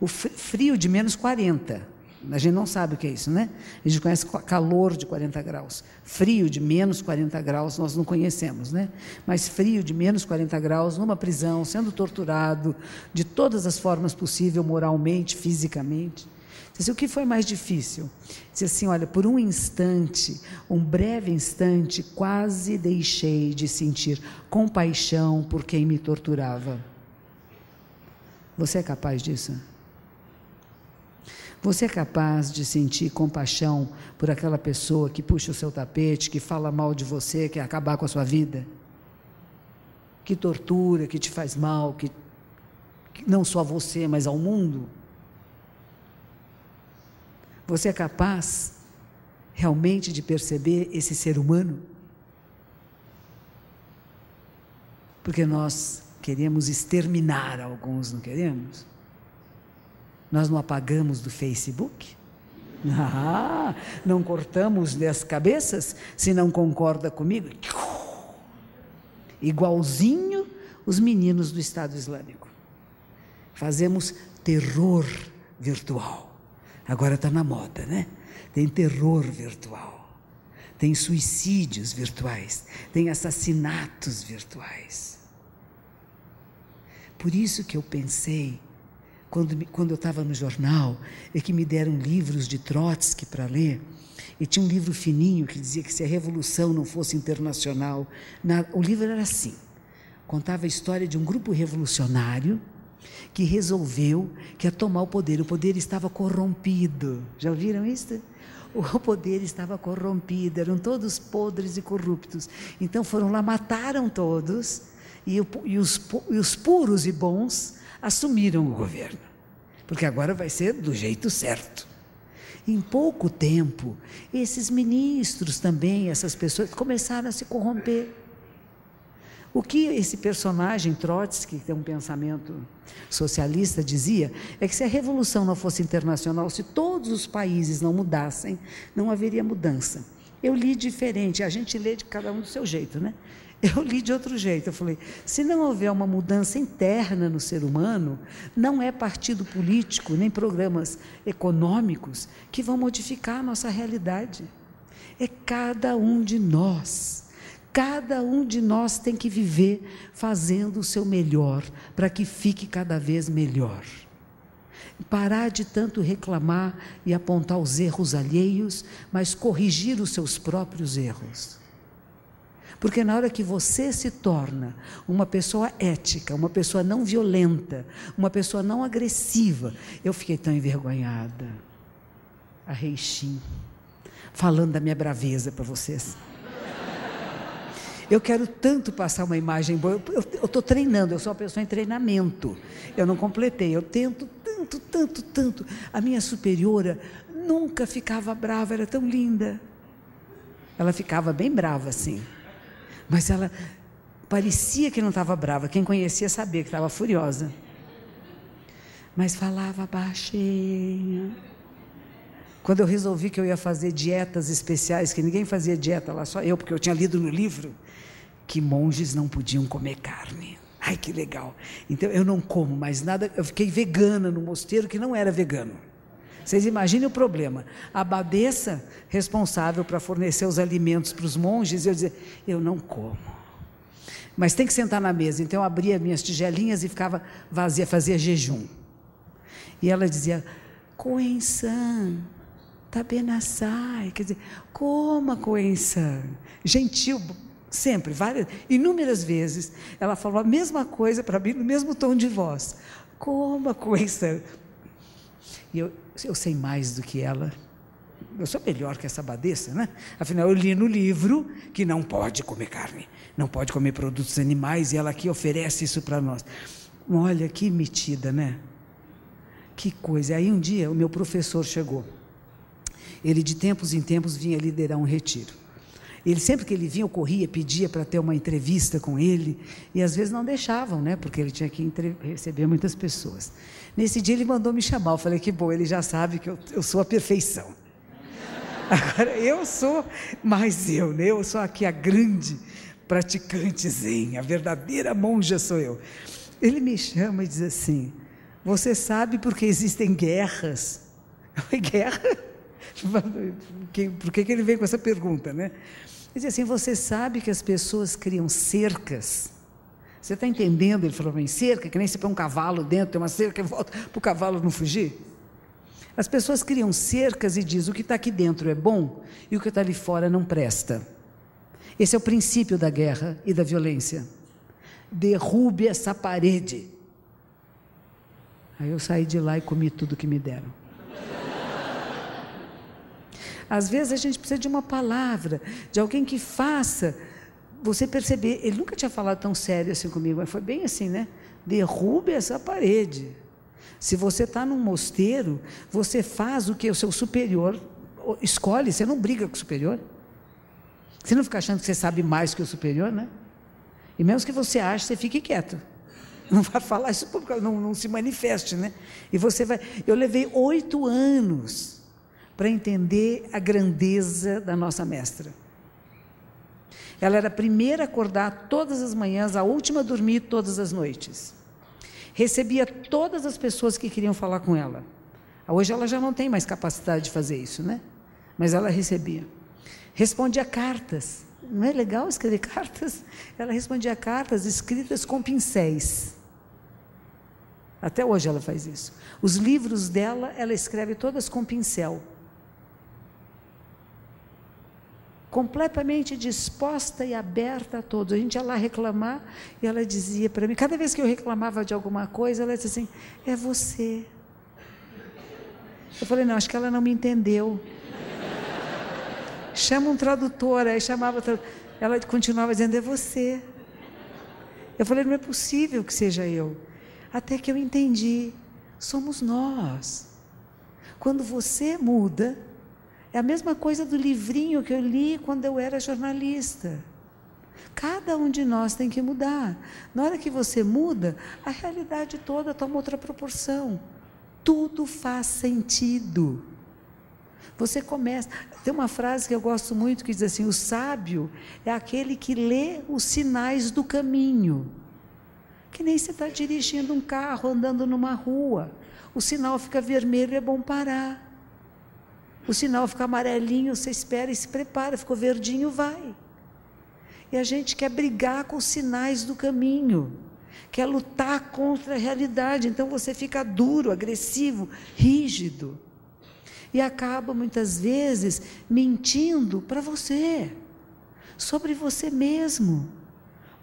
O frio de menos 40. A gente não sabe o que é isso, né? A gente conhece calor de 40 graus. Frio de menos 40 graus nós não conhecemos, né? Mas frio de menos 40 graus, numa prisão, sendo torturado de todas as formas possíveis, moralmente, fisicamente. Disse, o que foi mais difícil? Disse assim: olha, por um instante, um breve instante, quase deixei de sentir compaixão por quem me torturava. Você é capaz disso? Você é capaz de sentir compaixão por aquela pessoa que puxa o seu tapete, que fala mal de você, que quer acabar com a sua vida? Que tortura, que te faz mal, que, que não só a você, mas ao mundo? Você é capaz realmente de perceber esse ser humano? Porque nós queremos exterminar alguns, não queremos? Nós não apagamos do Facebook? Ah, não cortamos das cabeças se não concorda comigo? Igualzinho os meninos do Estado Islâmico. Fazemos terror virtual. Agora está na moda, né? Tem terror virtual, tem suicídios virtuais, tem assassinatos virtuais. Por isso que eu pensei, quando, quando eu estava no jornal, e que me deram livros de Trotsky para ler, e tinha um livro fininho que dizia que se a revolução não fosse internacional, na, o livro era assim: contava a história de um grupo revolucionário que resolveu que ia tomar o poder. O poder estava corrompido. Já ouviram isso? O poder estava corrompido, eram todos podres e corruptos. Então foram lá, mataram todos, e, e, os, e os puros e bons assumiram o governo. Porque agora vai ser do jeito certo. Em pouco tempo, esses ministros também, essas pessoas, começaram a se corromper. O que esse personagem Trotsky, que tem um pensamento socialista, dizia é que se a revolução não fosse internacional, se todos os países não mudassem, não haveria mudança. Eu li diferente, a gente lê de cada um do seu jeito, né? Eu li de outro jeito. Eu falei: se não houver uma mudança interna no ser humano, não é partido político, nem programas econômicos que vão modificar a nossa realidade. É cada um de nós Cada um de nós tem que viver fazendo o seu melhor, para que fique cada vez melhor. Parar de tanto reclamar e apontar os erros alheios, mas corrigir os seus próprios erros. Porque na hora que você se torna uma pessoa ética, uma pessoa não violenta, uma pessoa não agressiva, eu fiquei tão envergonhada. A Reixim, falando da minha braveza para vocês. Eu quero tanto passar uma imagem boa. Eu estou treinando, eu sou uma pessoa em treinamento. Eu não completei, eu tento tanto, tanto, tanto. A minha superiora nunca ficava brava, era tão linda. Ela ficava bem brava, assim. Mas ela parecia que não estava brava. Quem conhecia sabia que estava furiosa. Mas falava baixinho. Quando eu resolvi que eu ia fazer dietas especiais, que ninguém fazia dieta lá, só eu, porque eu tinha lido no livro, que monges não podiam comer carne. Ai, que legal. Então eu não como mais nada. Eu fiquei vegana no mosteiro que não era vegano. Vocês imaginem o problema. A abadesa responsável para fornecer os alimentos para os monges, eu dizia, eu não como. Mas tem que sentar na mesa. Então eu abria minhas tigelinhas e ficava vazia, fazia jejum. E ela dizia, Coensan, tabenassai. Quer dizer, coma Coensan. Gentil, Sempre, várias, inúmeras vezes, ela falou a mesma coisa para mim, no mesmo tom de voz. Coma coisa. E eu, eu sei mais do que ela. Eu sou melhor que essa abadesa, né? Afinal, eu li no livro que não pode comer carne, não pode comer produtos animais, e ela aqui oferece isso para nós. Olha que metida, né? Que coisa. Aí um dia o meu professor chegou. Ele de tempos em tempos vinha liderar um retiro. Ele sempre que ele vinha, eu corria, pedia para ter uma entrevista com ele, e às vezes não deixavam, né? Porque ele tinha que receber muitas pessoas. Nesse dia ele mandou me chamar. Eu falei que bom, ele já sabe que eu, eu sou a perfeição. *laughs* Agora eu sou mais eu, né? Eu sou aqui a grande praticante zen, a verdadeira monja sou eu. Ele me chama e diz assim: Você sabe por que existem guerras? *laughs* Eu falei, guerra? *laughs* Por que, que ele veio com essa pergunta, né? Ele assim: Você sabe que as pessoas criam cercas? Você está entendendo? Ele falou: em cerca, que nem se põe um cavalo dentro, tem uma cerca e volta para o cavalo não fugir. As pessoas criam cercas e dizem: o que está aqui dentro é bom e o que está ali fora não presta. Esse é o princípio da guerra e da violência. Derrube essa parede. Aí eu saí de lá e comi tudo que me deram. Às vezes a gente precisa de uma palavra, de alguém que faça você perceber. Ele nunca tinha falado tão sério assim comigo, mas foi bem assim, né? Derrube essa parede. Se você está num mosteiro, você faz o que o seu superior escolhe, você não briga com o superior. Você não fica achando que você sabe mais que o superior, né? E mesmo que você ache, você fique quieto. *laughs* Não vai falar isso, não, não se manifeste, né? E você vai. Eu levei oito anos para entender a grandeza da nossa mestra. Ela era a primeira a acordar todas as manhãs, a última a dormir todas as noites. Recebia todas as pessoas que queriam falar com ela. Hoje ela já não tem mais capacidade de fazer isso, né? Mas ela recebia. Respondia cartas. Não é legal escrever *laughs* cartas? Ela respondia cartas escritas com pincéis. Até hoje ela faz isso. Os livros dela, ela escreve todas com pincel. Completamente disposta e aberta a todos. A gente ia lá reclamar e ela dizia para mim, cada vez que eu reclamava de alguma coisa, ela dizia assim: é você. Eu falei: não, acho que ela não me entendeu. Chama um tradutor, aí chamava. Ela continuava dizendo: é você. Eu falei: não é possível que seja eu. Até que eu entendi: somos nós. Quando você muda, é a mesma coisa do livrinho que eu li quando eu era jornalista. Cada um de nós tem que mudar. Na hora que você muda, a realidade toda toma outra proporção. Tudo faz sentido. Você começa. Tem uma frase que eu gosto muito que diz assim: o sábio é aquele que lê os sinais do caminho. Que nem você está dirigindo um carro, andando numa rua. O sinal fica vermelho, é bom parar. O sinal fica amarelinho, você espera e se prepara, ficou verdinho, vai. E a gente quer brigar com os sinais do caminho, quer lutar contra a realidade, então você fica duro, agressivo, rígido. E acaba muitas vezes mentindo para você, sobre você mesmo.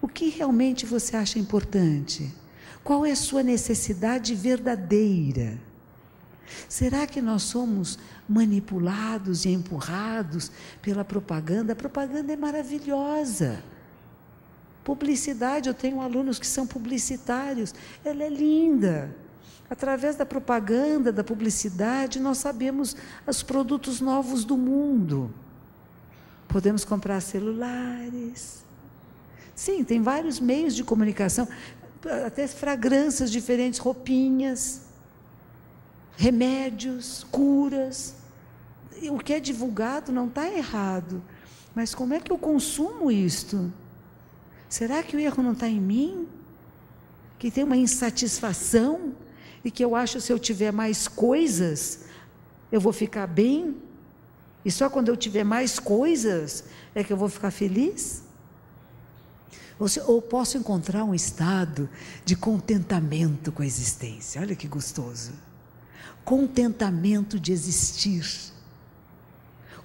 O que realmente você acha importante? Qual é a sua necessidade verdadeira? Será que nós somos manipulados e empurrados pela propaganda. A propaganda é maravilhosa. Publicidade, eu tenho alunos que são publicitários, ela é linda. Através da propaganda, da publicidade, nós sabemos os produtos novos do mundo. Podemos comprar celulares. Sim, tem vários meios de comunicação, até fragrâncias diferentes, roupinhas, remédios, curas o que é divulgado não está errado, mas como é que eu consumo isto? Será que o erro não está em mim? Que tem uma insatisfação e que eu acho se eu tiver mais coisas, eu vou ficar bem? E só quando eu tiver mais coisas é que eu vou ficar feliz? Ou posso encontrar um estado de contentamento com a existência. Olha que gostoso. Contentamento de existir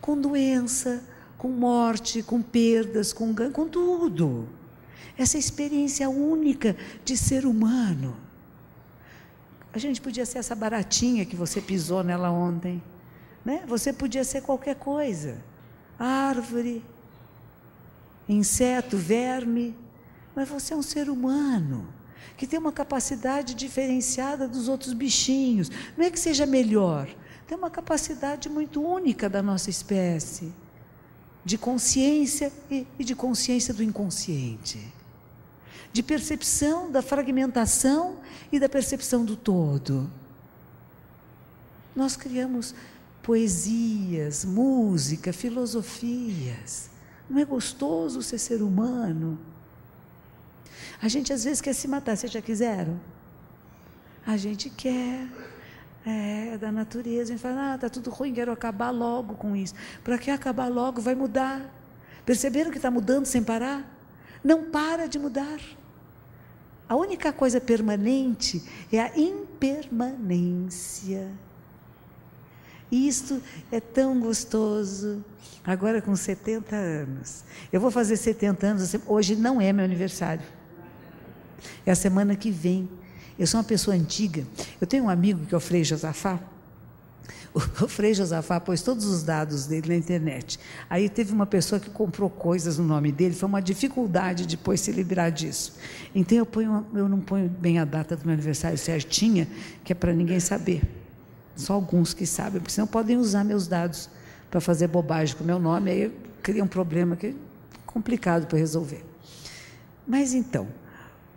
com doença, com morte, com perdas, com ganho, com tudo. Essa experiência única de ser humano. A gente podia ser essa baratinha que você pisou nela ontem, né? Você podia ser qualquer coisa. Árvore, inseto, verme, mas você é um ser humano que tem uma capacidade diferenciada dos outros bichinhos. Não é que seja melhor, tem uma capacidade muito única da nossa espécie. de consciência e, e de consciência do inconsciente, de percepção da fragmentação e da percepção do todo. Nós criamos poesias, música, filosofias. Não é gostoso ser ser humano? A gente às vezes quer se matar, vocês já quiseram? A gente quer. É, da natureza. A gente fala, ah, está tudo ruim, quero acabar logo com isso. Para que acabar logo? Vai mudar. Perceberam que está mudando sem parar? Não para de mudar. A única coisa permanente é a impermanência. Isto é tão gostoso. Agora com 70 anos. Eu vou fazer 70 anos, hoje não é meu aniversário. É a semana que vem. Eu sou uma pessoa antiga. Eu tenho um amigo que é o Frei Josafá. *laughs* O Frei Josafá pôs todos os dados dele na internet. Aí teve uma pessoa que comprou coisas no nome dele, foi uma dificuldade depois se livrar disso. Então eu, ponho, eu não ponho bem a data do meu aniversário certinha, que é para ninguém saber. Só alguns que sabem, porque senão podem usar meus dados para fazer bobagem com o meu nome, aí cria um problema que é complicado para resolver. Mas então,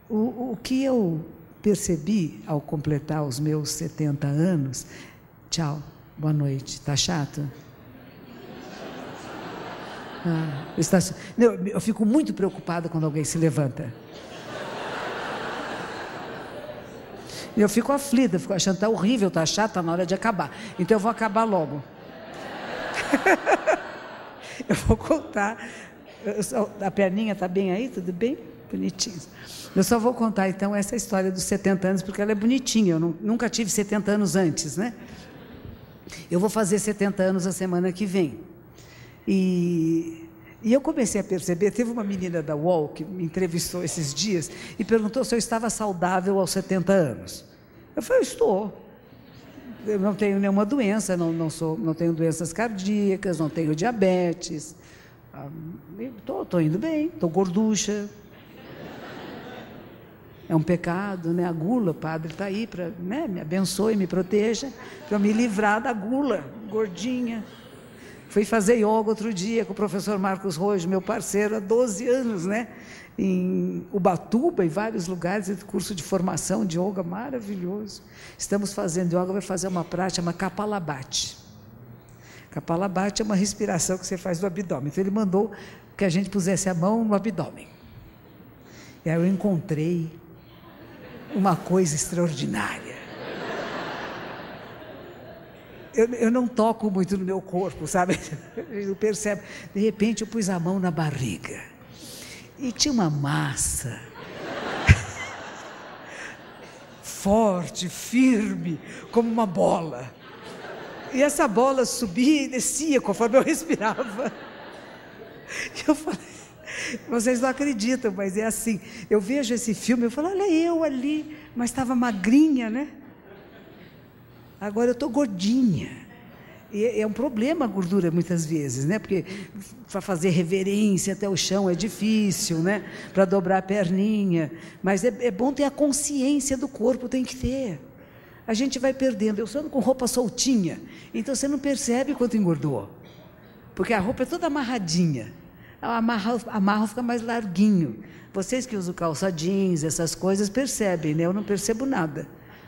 o, o que eu percebi ao completar os meus 70 anos, tchau, boa noite, tá chato? Ah, está, eu, eu fico muito preocupada quando alguém se levanta. Eu fico aflita, fico achando que está horrível, está chato, está na hora de acabar. Então eu vou acabar logo. *laughs* eu vou contar. a perninha está bem aí? Tudo bem? Bonitinho. Eu só vou contar então essa história dos 70 anos, porque ela é bonitinha. Eu nunca tive 70 anos antes, né? Eu vou fazer 70 anos a semana que vem. E, e eu comecei a perceber, teve uma menina da UOL que me entrevistou esses dias e perguntou se eu estava saudável aos 70 anos. Eu falei, eu estou. Eu não tenho nenhuma doença, não, não, sou, não tenho doenças cardíacas, não tenho diabetes. Estou ah, indo bem, estou gorducha, é um pecado, né? A gula, padre está aí para, né? Me abençoe, me proteja, para me livrar da gula, gordinha. Fui fazer yoga outro dia com o professor Marcos Rojo, meu parceiro, há 12 anos, né? Em Ubatuba, em vários lugares, curso de formação de yoga maravilhoso. Estamos fazendo yoga, vai fazer uma prática, uma kapalabhati. Kapalabhati é uma respiração que você faz do abdômen. Então ele mandou que a gente pusesse a mão no abdômen. E aí eu encontrei uma coisa extraordinária. Eu, eu, não toco muito no meu corpo, sabe? *laughs* Eu percebo. De repente eu pus a mão na barriga e tinha uma massa *laughs* forte, firme, como uma bola. E essa bola subia e descia conforme eu *laughs* respirava. E eu falei, vocês não acreditam, mas é assim. Eu vejo esse filme, eu falo, olha eu ali, mas estava magrinha, né? Agora eu estou gordinha. E é um problema a gordura muitas vezes, né? Porque para fazer reverência até o chão é difícil, né? Para dobrar a perninha. Mas é, é, bom ter a consciência do corpo, tem que ter. A gente vai perdendo. Eu sou com roupa soltinha, então você não percebe quanto engordou. Porque a roupa é toda amarradinha amarra, amarra fica mais larguinho. Vocês que usam calça jeans, essas coisas, percebem, né? Eu não percebo nada.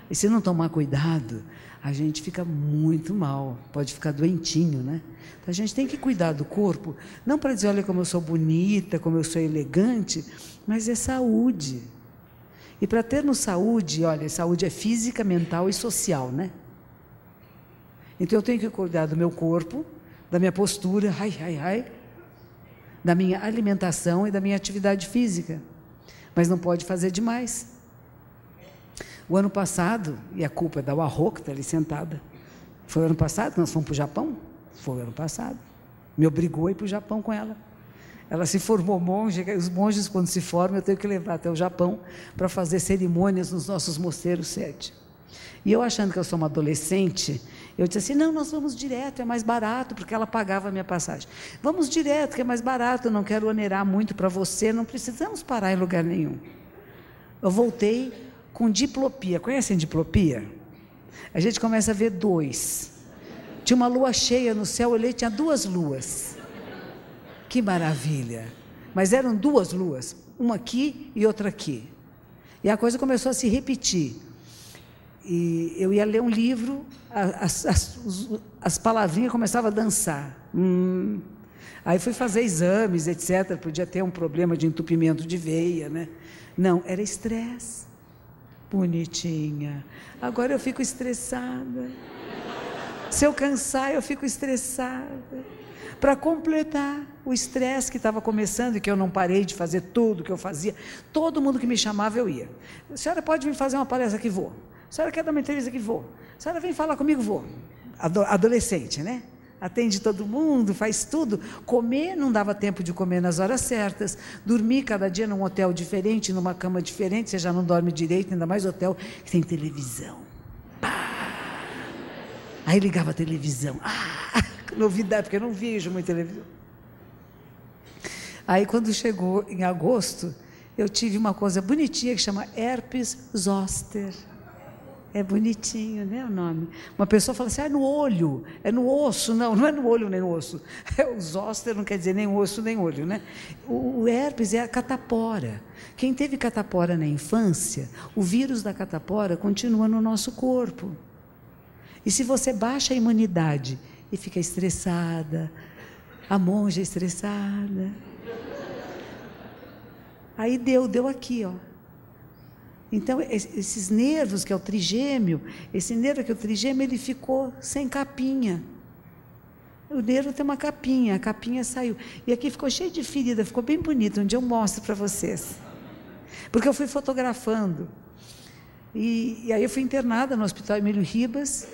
E se não tomar cuidado, a gente fica muito mal, pode ficar doentinho, né? Então a gente tem que cuidar do corpo, não para dizer, olha como eu sou bonita, como eu sou elegante, mas é saúde. E para termos saúde, olha, saúde é física, mental e social, né? Então eu tenho que cuidar do meu corpo, da minha postura, ai, ai, ai, da minha alimentação e da minha atividade física. Mas não pode fazer demais. O ano passado, e a culpa é da Warro, que está ali sentada, foi o ano passado que nós fomos para o Japão? Foi o ano passado. Me obrigou a ir para o Japão com ela. Ela se formou monge, os monges, quando se formam, eu tenho que levar até o Japão para fazer cerimônias nos nossos mosteiros sede. E eu achando que eu sou uma adolescente, eu disse assim: não, nós vamos direto, é mais barato, porque ela pagava a minha passagem. Vamos direto, que é mais barato, não quero onerar muito para você, não precisamos parar em lugar nenhum. Eu voltei com diplopia. Conhecem diplopia? A gente começa a ver dois. Tinha uma lua cheia no céu, eu olhei, tinha duas luas. Que maravilha! Mas eram duas luas, uma aqui e outra aqui. E a coisa começou a se repetir. E eu ia ler um livro, as, as, as palavrinhas começavam a dançar. Hum. Aí fui fazer exames, etc. Podia ter um problema de entupimento de veia, né? Não, era estresse. Bonitinha. Agora eu fico estressada. Se eu cansar, eu fico estressada. Para completar o estresse que estava começando e que eu não parei de fazer tudo que eu fazia, todo mundo que me chamava eu ia. A senhora pode vir fazer uma palestra que vou. A senhora quer dar uma entrevista que vou. A senhora vem falar comigo, vou. Adolescente, né? atende todo mundo, faz tudo. Comer, não dava tempo de comer nas horas certas. Dormir cada dia num hotel diferente, numa cama diferente, você já não dorme direito, ainda mais hotel que tem televisão. Pá! Aí ligava a televisão. Ah, *laughs* novidade, porque eu não vejo muito televisão. Aí quando chegou em agosto, eu tive uma coisa bonitinha que chama herpes zoster. É bonitinho, né, o nome. Uma pessoa fala assim, ah, é no olho, é no osso. Não, não é no olho nem no osso. *laughs* É, o zóster não quer dizer nem osso nem olho, né? O, o herpes é a catapora. Quem teve catapora na infância, o vírus da catapora continua no nosso corpo. E se você baixa a imunidade e fica estressada, a monja estressada, aí deu, deu aqui, ó. Então, esses nervos, que é o trigêmeo, esse nervo que é o trigêmeo, ele ficou sem capinha. O nervo tem uma capinha, a capinha saiu. E aqui ficou cheio de ferida, ficou bem bonito. Um dia eu mostro para vocês. Porque eu fui fotografando. E, e, aí eu fui internada no Hospital Emílio Ribas,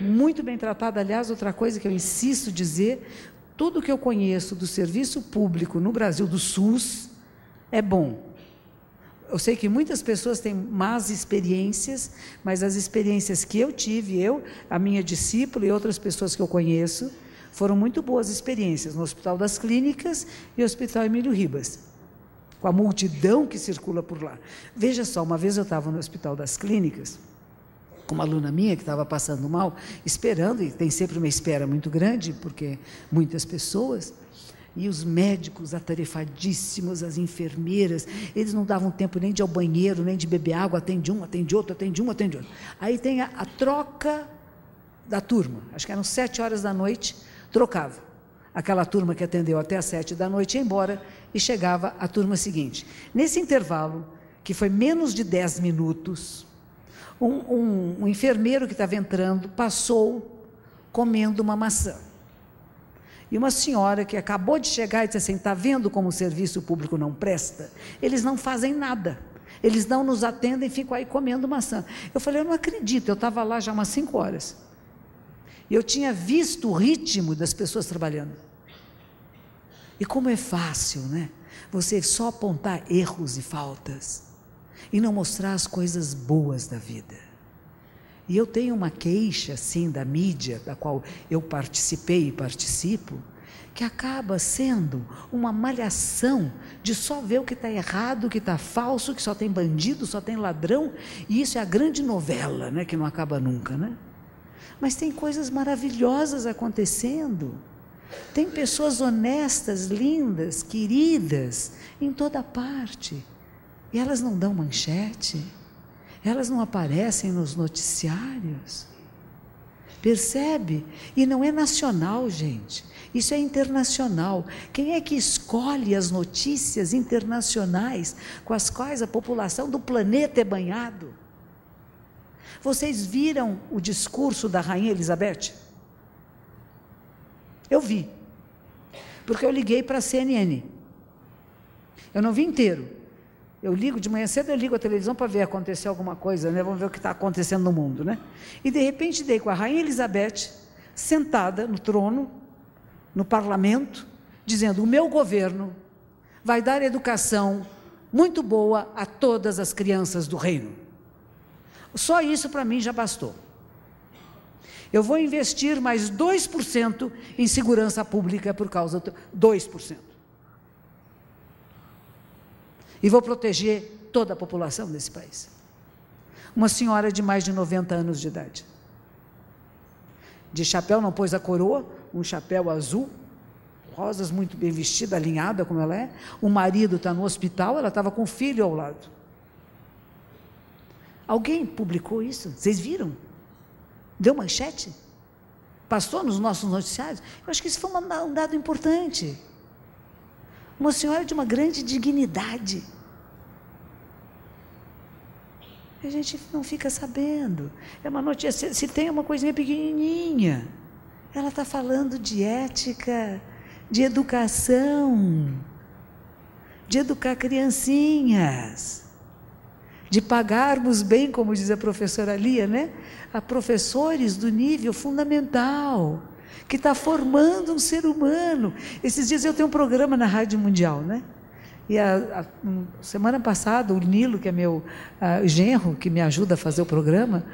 muito bem tratada. Aliás, outra coisa que eu insisto dizer, tudo que eu conheço do serviço público no Brasil, do SUS, é bom eu sei que muitas pessoas têm más experiências, mas as experiências que eu tive, eu, a minha discípula e outras pessoas que eu conheço, foram muito boas experiências no Hospital das Clínicas e Hospital Emílio Ribas, com a multidão que circula por lá. Veja só, uma vez eu estava no Hospital das Clínicas, com uma aluna minha que estava passando mal, esperando, e tem sempre uma espera muito grande, porque muitas pessoas. E os médicos atarefadíssimos, as enfermeiras, eles não davam tempo nem de ir ao banheiro, nem de beber água, atende um, atende outro, atende um, atende outro. Aí tem a, a troca da turma, acho que eram sete horas da noite, trocava. Aquela turma que atendeu até às sete da noite ia embora e chegava a turma seguinte. Nesse intervalo, que foi menos de dez minutos, um, um, um enfermeiro que estava entrando passou comendo uma maçã. E uma senhora que acabou de chegar e disse assim: está vendo como o serviço público não presta? Eles não fazem nada. Eles não nos atendem e ficam aí comendo maçã. Eu falei: eu não acredito, eu estava lá já umas cinco horas. Eu tinha visto o ritmo das pessoas trabalhando. E como é fácil, né? Você só apontar erros e faltas e não mostrar as coisas boas da vida. E eu tenho uma queixa, assim, da mídia, da qual eu participei e participo, que acaba sendo uma malhação de só ver o que está errado, o que está falso, que só tem bandido, só tem ladrão, e isso é a grande novela, né, que não acaba nunca, né? Mas tem coisas maravilhosas acontecendo. Tem pessoas honestas, lindas, queridas, em toda parte. E elas não dão manchete elas não aparecem nos noticiários. Percebe? E não é nacional, gente. Isso é internacional. Quem é que escolhe as notícias internacionais com as quais a população do planeta é banhado? Vocês viram o discurso da Rainha Elizabeth? Eu vi. Porque eu liguei para a CNN. Eu não vi inteiro. Eu ligo de manhã cedo, eu ligo a televisão para ver acontecer alguma coisa, né? Vamos ver o que está acontecendo no mundo, né? E de repente dei com a rainha Elizabeth sentada no trono, no parlamento, dizendo: "O meu governo vai dar educação muito boa a todas as crianças do reino". Só isso para mim já bastou. Eu vou investir mais 2% em segurança pública por causa do 2% e vou proteger toda a população desse país. Uma senhora de mais de 90 anos de idade. De chapéu, não pôs a coroa, um chapéu azul, rosas, muito bem vestida, alinhada como ela é. O marido está no hospital, ela estava com o filho ao lado. Alguém publicou isso? Vocês viram? Deu manchete? Passou nos nossos noticiários? Eu acho que isso foi um dado importante. Uma senhora de uma grande dignidade. A gente não fica sabendo. É uma notícia. Se tem uma coisinha pequenininha, ela está falando de ética, de educação, de educar criancinhas, de pagarmos bem, como diz a professora Lia, né? A professores do nível fundamental, que está formando um ser humano. Esses dias eu tenho um programa na Rádio Mundial, né? E a, a, semana passada, o Nilo, que é meu a, genro, que me ajuda a fazer o programa,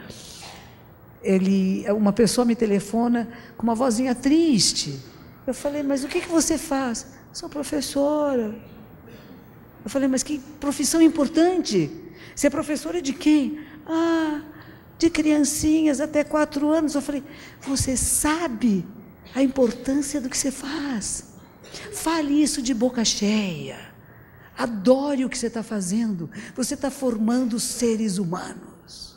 ele, uma pessoa me telefona com uma vozinha triste. Eu falei, mas o que, que você faz? Sou professora. Eu falei, mas que profissão importante. Você é professora de quem? Ah, de criancinhas até quatro anos. Eu falei, você sabe a importância do que você faz. Fale isso de boca cheia. Adore o que você está fazendo. Você está formando seres humanos.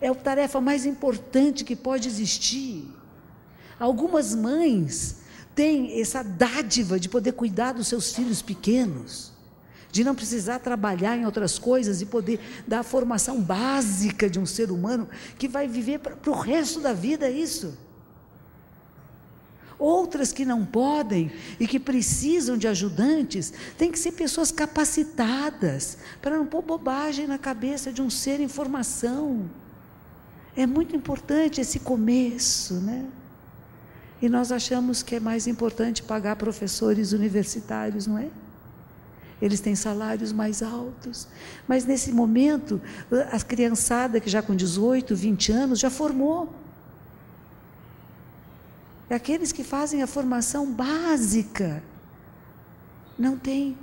É a tarefa mais importante que pode existir. Algumas mães têm essa dádiva de poder cuidar dos seus filhos pequenos, de não precisar trabalhar em outras coisas e poder dar a formação básica de um ser humano que vai viver para o resto da vida isso. Outras que não podem e que precisam de ajudantes, têm que ser pessoas capacitadas para não pôr bobagem na cabeça de um ser em formação. É muito importante esse começo, né? E nós achamos que é mais importante pagar professores universitários, não é? Eles têm salários mais altos. Mas nesse momento, a criançada que já com 18, 20 anos já formou. É aqueles que fazem a formação básica. Não tem.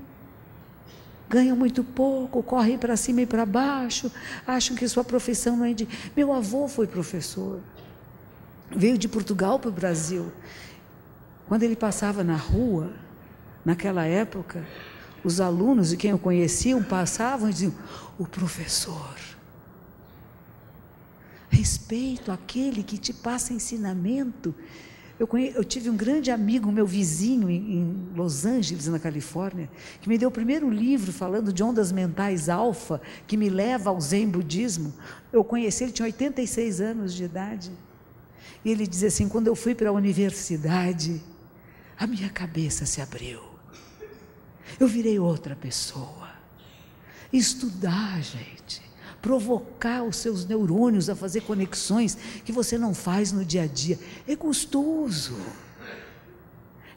Ganham muito pouco, correm para cima e para baixo, acham que sua profissão não é de. Meu avô foi professor. Veio de Portugal para o Brasil. Quando ele passava na rua, naquela época, os alunos de quem eu conheciam passavam e diziam: O professor. Respeito aquele que te passa ensinamento eu, conhe... eu, tive um grande amigo, meu vizinho em, em, Los Angeles, na Califórnia, que me deu o primeiro livro falando de ondas mentais alfa, que me leva ao Zen budismo. Eu conheci, ele tinha 86 anos de idade. E ele dizia assim: quando eu fui para a universidade, a minha cabeça se abriu. Eu virei outra pessoa. Estudar, gente provocar os seus neurônios a fazer conexões que você não faz no dia a dia. É gostoso.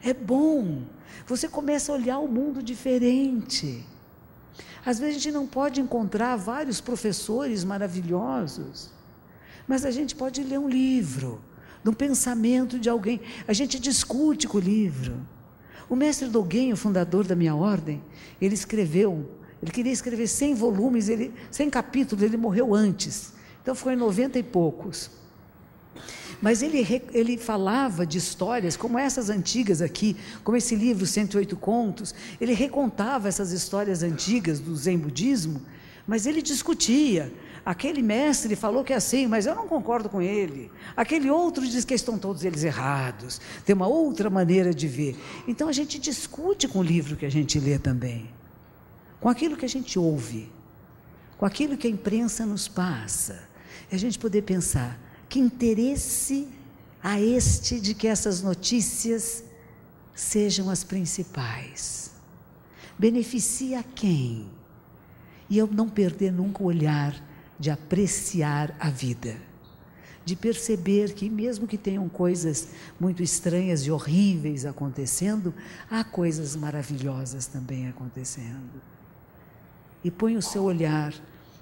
É bom. Você começa a olhar o mundo diferente. Às vezes a gente não pode encontrar vários professores maravilhosos, mas a gente pode ler um livro, de um pensamento de alguém. A gente discute com o livro. O mestre Doguem, o fundador da minha ordem, ele escreveu ele queria escrever 100 volumes, ele, 100 capítulos, ele morreu antes. Então foi em 90 e poucos. Mas ele, ele falava de histórias como essas antigas aqui, como esse livro 108 Contos. Ele recontava essas histórias antigas do Zen budismo, mas ele discutia. Aquele mestre falou que é assim, mas eu não concordo com ele. Aquele outro diz que estão todos eles errados. Tem uma outra maneira de ver. Então a gente discute com o livro que a gente lê também com aquilo que a gente ouve, com aquilo que a imprensa nos passa, é a gente poder pensar que interesse a este de que essas notícias sejam as principais. Beneficia quem? E eu não perder nunca o olhar de apreciar a vida, de perceber que, mesmo que tenham coisas muito estranhas e horríveis acontecendo, há coisas maravilhosas também acontecendo e põe o seu olhar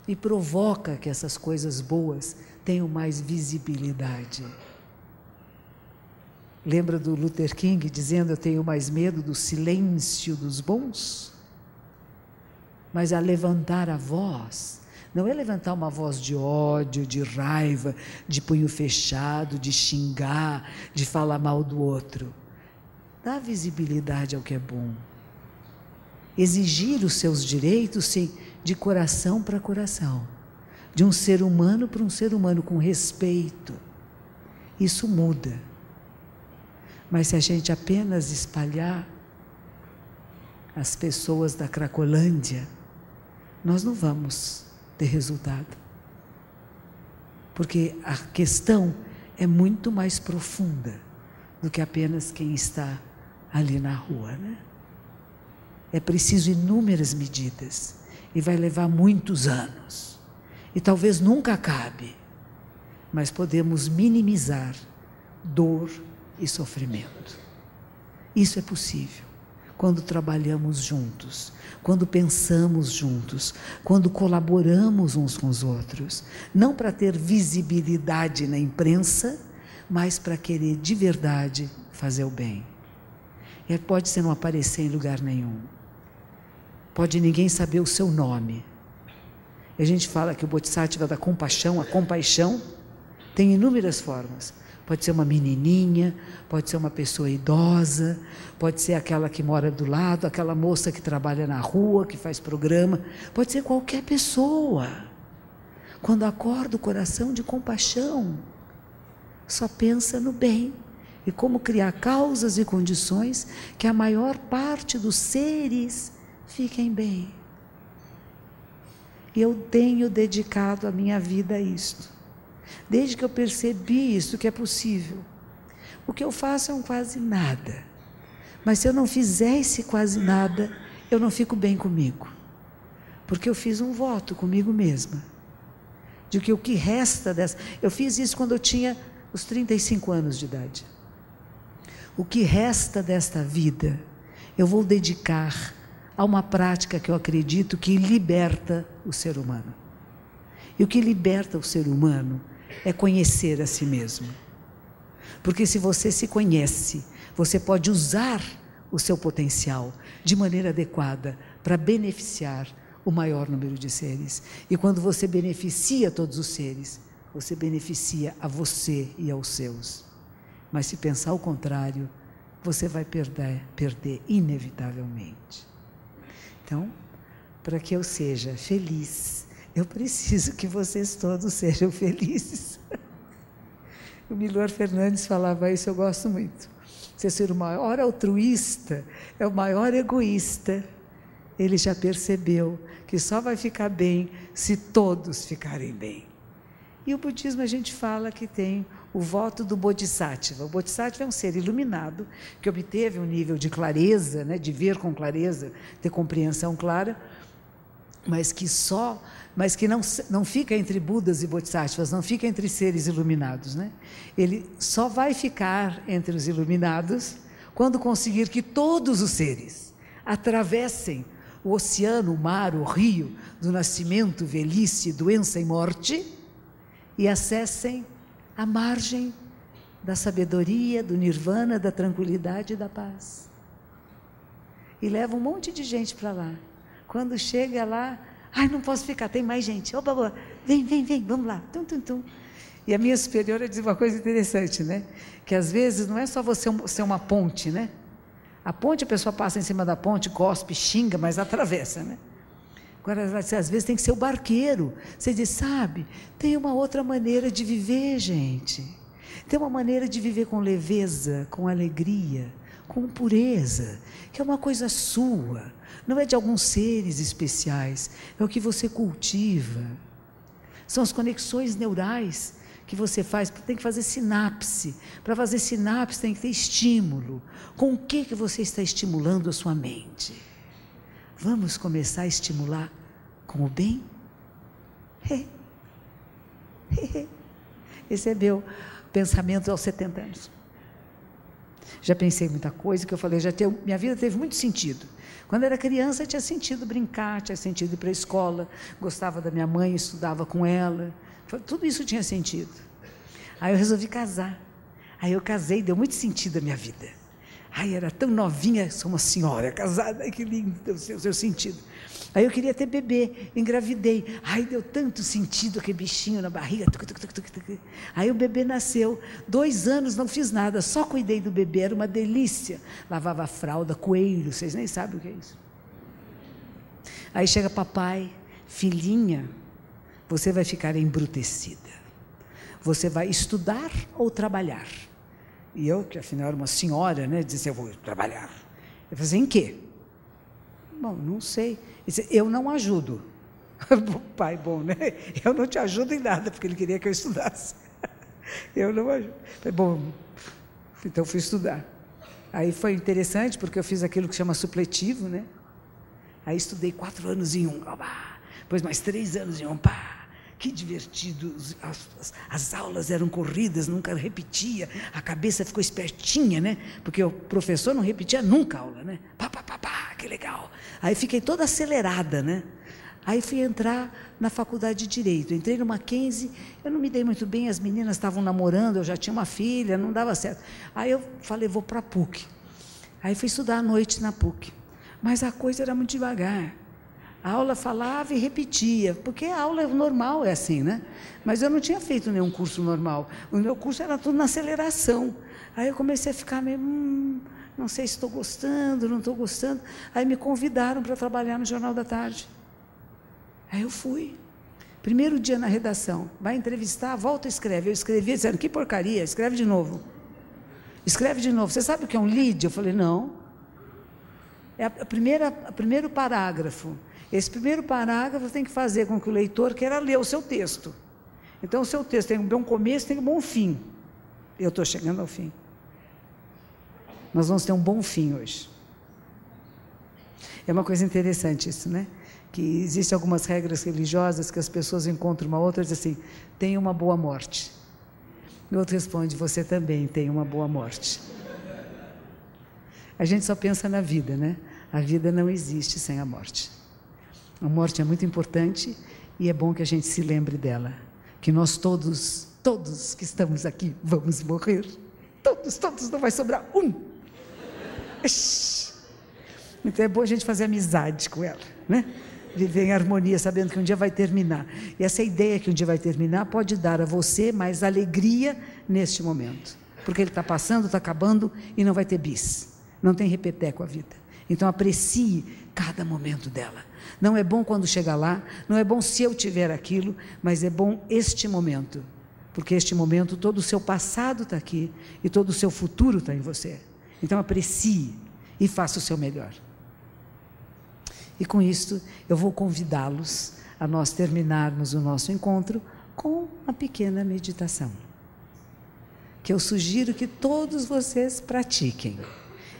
e provoca que essas coisas boas tenham mais visibilidade. Lembra do Luther King dizendo: Eu tenho mais medo do silêncio dos bons? Mas a levantar a voz, não é levantar uma voz de ódio, de raiva, de punho fechado, de xingar, de falar mal do outro. Dá visibilidade ao que é bom. Exigir os seus direitos sim, de coração para coração, de um ser humano para um ser humano com respeito. Isso muda. Mas se a gente apenas espalhar as pessoas da Cracolândia, nós não vamos ter resultado. Porque a questão é muito mais profunda do que apenas quem está ali na rua, né? É preciso inúmeras medidas e vai levar muitos anos. E talvez nunca acabe, mas podemos minimizar dor e sofrimento. Isso é possível quando trabalhamos juntos, quando pensamos juntos, quando colaboramos uns com os outros, não para ter visibilidade na imprensa, mas para querer de verdade fazer o bem. E pode ser não aparecer em lugar nenhum. Pode ninguém saber o seu nome. E a gente fala que o Bodhisattva da compaixão, a compaixão, tem inúmeras formas. Pode ser uma menininha, pode ser uma pessoa idosa, pode ser aquela que mora do lado, aquela moça que trabalha na rua, que faz programa, pode ser qualquer pessoa. Quando acorda o coração de compaixão, só pensa no bem e como criar causas e condições que a maior parte dos seres fiquem bem. E eu tenho dedicado a minha vida a isto. Desde que eu percebi isso que é possível. O que eu faço é um quase nada. Mas se eu não fizer esse quase nada, eu não fico bem comigo. Porque eu fiz um voto comigo mesma. De que o que resta dessa. Eu fiz isso quando eu tinha os 35 anos de idade. O que resta desta vida, eu vou dedicar a uma prática que eu acredito que liberta o ser humano. E o que liberta o ser humano é conhecer a si mesmo. Porque se você se conhece, você pode usar o seu potencial de maneira adequada para beneficiar o maior número de seres. E quando você beneficia todos os seres, você beneficia a você e aos seus. Mas se pensar o contrário, você vai perder, perder inevitavelmente. Então, para que eu seja feliz, eu preciso que vocês todos sejam felizes. *laughs* O Milor Fernandes falava isso, eu gosto muito. Você ser o maior altruísta é o maior egoísta. Ele já percebeu que só vai ficar bem se todos ficarem bem. E o budismo a gente fala que tem o voto do Bodhisattva. O Bodhisattva é um ser iluminado que obteve um nível de clareza, né, de ver com clareza, ter compreensão clara, mas que só, mas que não, não fica entre Budas e Bodhisattvas, não fica entre seres iluminados, né? Ele só vai ficar entre os iluminados quando conseguir que todos os seres atravessem o oceano, o mar, o rio do nascimento, velhice, doença e morte e acessem à margem da sabedoria, do nirvana, da tranquilidade e da paz. E leva um monte de gente para lá. Quando chega lá, ai, não posso ficar, tem mais gente. Opa, opa, vem, vem, vem, vamos lá. Tum, tum, tum. E a minha superiora diz uma coisa interessante, né? Que às vezes não é só você ser uma ponte, né? A ponte, a pessoa passa em cima da ponte, cospe, xinga, mas atravessa, né? Agora, às vezes tem que ser o barqueiro. Você diz, sabe, tem uma outra maneira de viver, gente. Tem uma maneira de viver com leveza, com alegria, com pureza, que é uma coisa sua, não é de alguns seres especiais, é o que você cultiva. São as conexões neurais que você faz, tem que fazer sinapse. Para fazer sinapse tem que ter estímulo. Com o que, que você está estimulando a sua mente? Vamos começar a estimular com o bem? Esse é pensamento aos 70 anos. Já pensei muita coisa que eu falei, já teve, minha vida teve muito sentido. Quando era criança tinha sentido brincar, tinha sentido ir para a escola, gostava da minha mãe, estudava com ela, tudo isso tinha sentido. Aí eu resolvi casar. Aí eu casei, deu muito sentido a minha vida. Ai, era tão novinha, sou uma senhora casada, que lindo o seu, seu sentido. Aí eu queria ter bebê, engravidei. Ai, deu tanto sentido aquele bichinho na barriga. Aí o bebê nasceu. Dois anos não fiz nada, só cuidei do bebê, era uma delícia. Lavava fralda, coelho, vocês nem sabem o que é isso. Aí chega papai, filhinha, você vai ficar embrutecida. Você vai estudar ou trabalhar? E eu, que afinal era uma senhora, né, disse: Eu vou trabalhar. Eu falei: assim, Em quê? Bom, não sei. Disse, eu não ajudo. *laughs* Pai bom, né? Eu não te ajudo em nada, porque ele queria que eu estudasse. *laughs* Eu não ajudo. Falei, bom, então fui estudar. Aí foi interessante, porque eu fiz aquilo que chama supletivo, né? Aí estudei quatro anos em um, depois mais três anos em um, pá. Que divertido, as, as, aulas eram corridas, nunca repetia, a cabeça ficou espertinha, né? Porque o professor não repetia nunca a aula, né? Pá, pá, pá, pá, que legal. Aí fiquei toda acelerada, né? Aí fui entrar na faculdade de Direito. Entrei no Mackenzie, eu não me dei muito bem, as meninas estavam namorando, eu já tinha uma filha, não dava certo. Aí eu falei, vou para a PUC. Aí fui estudar à noite na PUC. Mas a coisa era muito devagar. A aula falava e repetia, porque a aula normal é assim, né? Mas eu não tinha feito nenhum curso normal. O meu curso era tudo na aceleração. Aí eu comecei a ficar meio, hum, não sei se estou gostando, não estou gostando. Aí me convidaram para trabalhar no Jornal da Tarde. Aí eu fui. Primeiro dia na redação, vai entrevistar, volta e escreve. Eu escrevi dizendo, que porcaria, escreve de novo. Escreve de novo. Você sabe o que é um lead? Eu falei, não. É o primeiro parágrafo. Esse primeiro parágrafo tem que fazer com que o leitor queira ler o seu texto. Então, o seu texto tem um bom começo, tem um bom fim. Eu estou chegando ao fim. Nós vamos ter um bom fim hoje. É uma coisa interessante isso, né? Que existem algumas regras religiosas que as pessoas encontram uma outra e dizem assim: tenha uma boa morte. O outro responde: você também tem uma boa morte. A gente só pensa na vida, né? A vida não existe sem a morte. A morte é muito importante e é bom que a gente se lembre dela. Que nós todos, todos que estamos aqui, vamos morrer. Todos, todos, não vai sobrar um. Então é bom a gente fazer amizade com ela, né? Viver em harmonia, sabendo que um dia vai terminar. E essa ideia que um dia vai terminar pode dar a você mais alegria neste momento. Porque ele está passando, está acabando e não vai ter bis. Não tem repeteco a vida. Então aprecie cada momento dela. Não é bom quando chegar lá, não é bom se eu tiver aquilo, mas é bom este momento. Porque este momento, todo o seu passado está aqui e todo o seu futuro está em você. Então aprecie e faça o seu melhor. E com isto, eu vou convidá-los a nós terminarmos o nosso encontro com uma pequena meditação. Que eu sugiro que todos vocês pratiquem.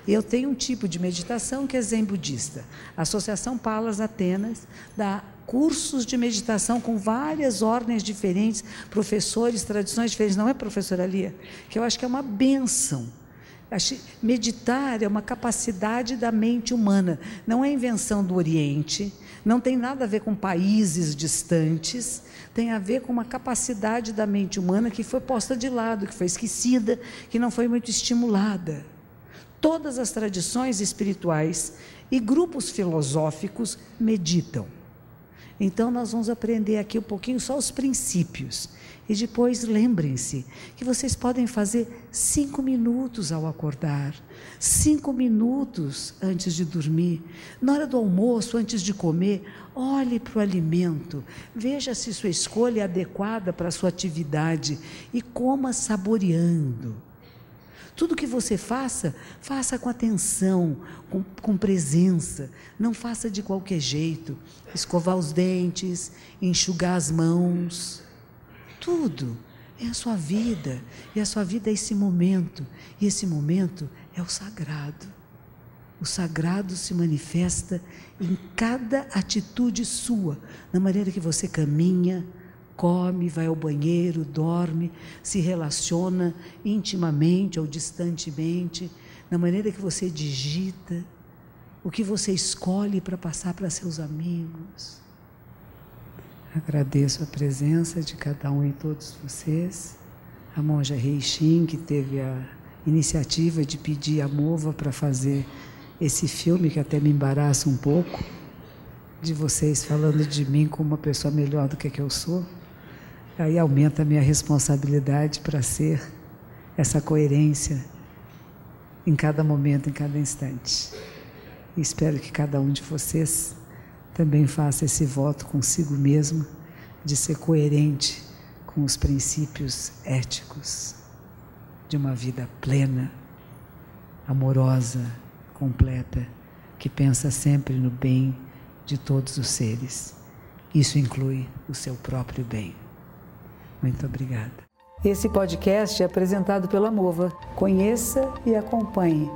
Eu tenho um tipo de meditação que é zen budista. A Associação Palas Atenas dá cursos de meditação com várias ordens diferentes, professores, tradições diferentes. Não é, professora Lia? Que eu acho que é uma benção. Meditar é uma capacidade da mente humana, não é invenção do Oriente, não tem nada a ver com países distantes, tem a ver com uma capacidade da mente humana que foi posta de lado, que foi esquecida, que não foi muito estimulada todas as tradições espirituais e grupos filosóficos meditam. Então, nós vamos aprender aqui um pouquinho só os princípios. E depois lembrem-se que vocês podem fazer cinco minutos ao acordar, cinco minutos antes de dormir, na hora do almoço, antes de comer. Olhe para o alimento, veja se sua escolha é adequada para a sua atividade e coma saboreando. Tudo que você faça, faça com atenção, com, com presença. Não faça de qualquer jeito. Escovar os dentes, enxugar as mãos. Tudo é a sua vida. E a sua vida é esse momento. E esse momento é o sagrado. O sagrado se manifesta em cada atitude sua, na maneira que você caminha, come, vai ao banheiro, dorme, se relaciona intimamente ou distantemente, na maneira que você digita, o que você escolhe para passar para seus amigos. Agradeço a presença de cada um e todos vocês. A monja Reixin, que teve a iniciativa de pedir a Mova para fazer esse filme, que até me embaraça um pouco de vocês falando de mim como uma pessoa melhor do que, que eu sou, aí aumenta a minha responsabilidade para ser essa coerência em cada momento, em cada instante. E espero que cada um de vocês também faça esse voto consigo mesmo de ser coerente com os princípios éticos de uma vida plena, amorosa, completa, que pensa sempre no bem de todos os seres. Isso inclui o seu próprio bem. Muito obrigada. Esse podcast é apresentado pela Mova. Conheça e acompanhe.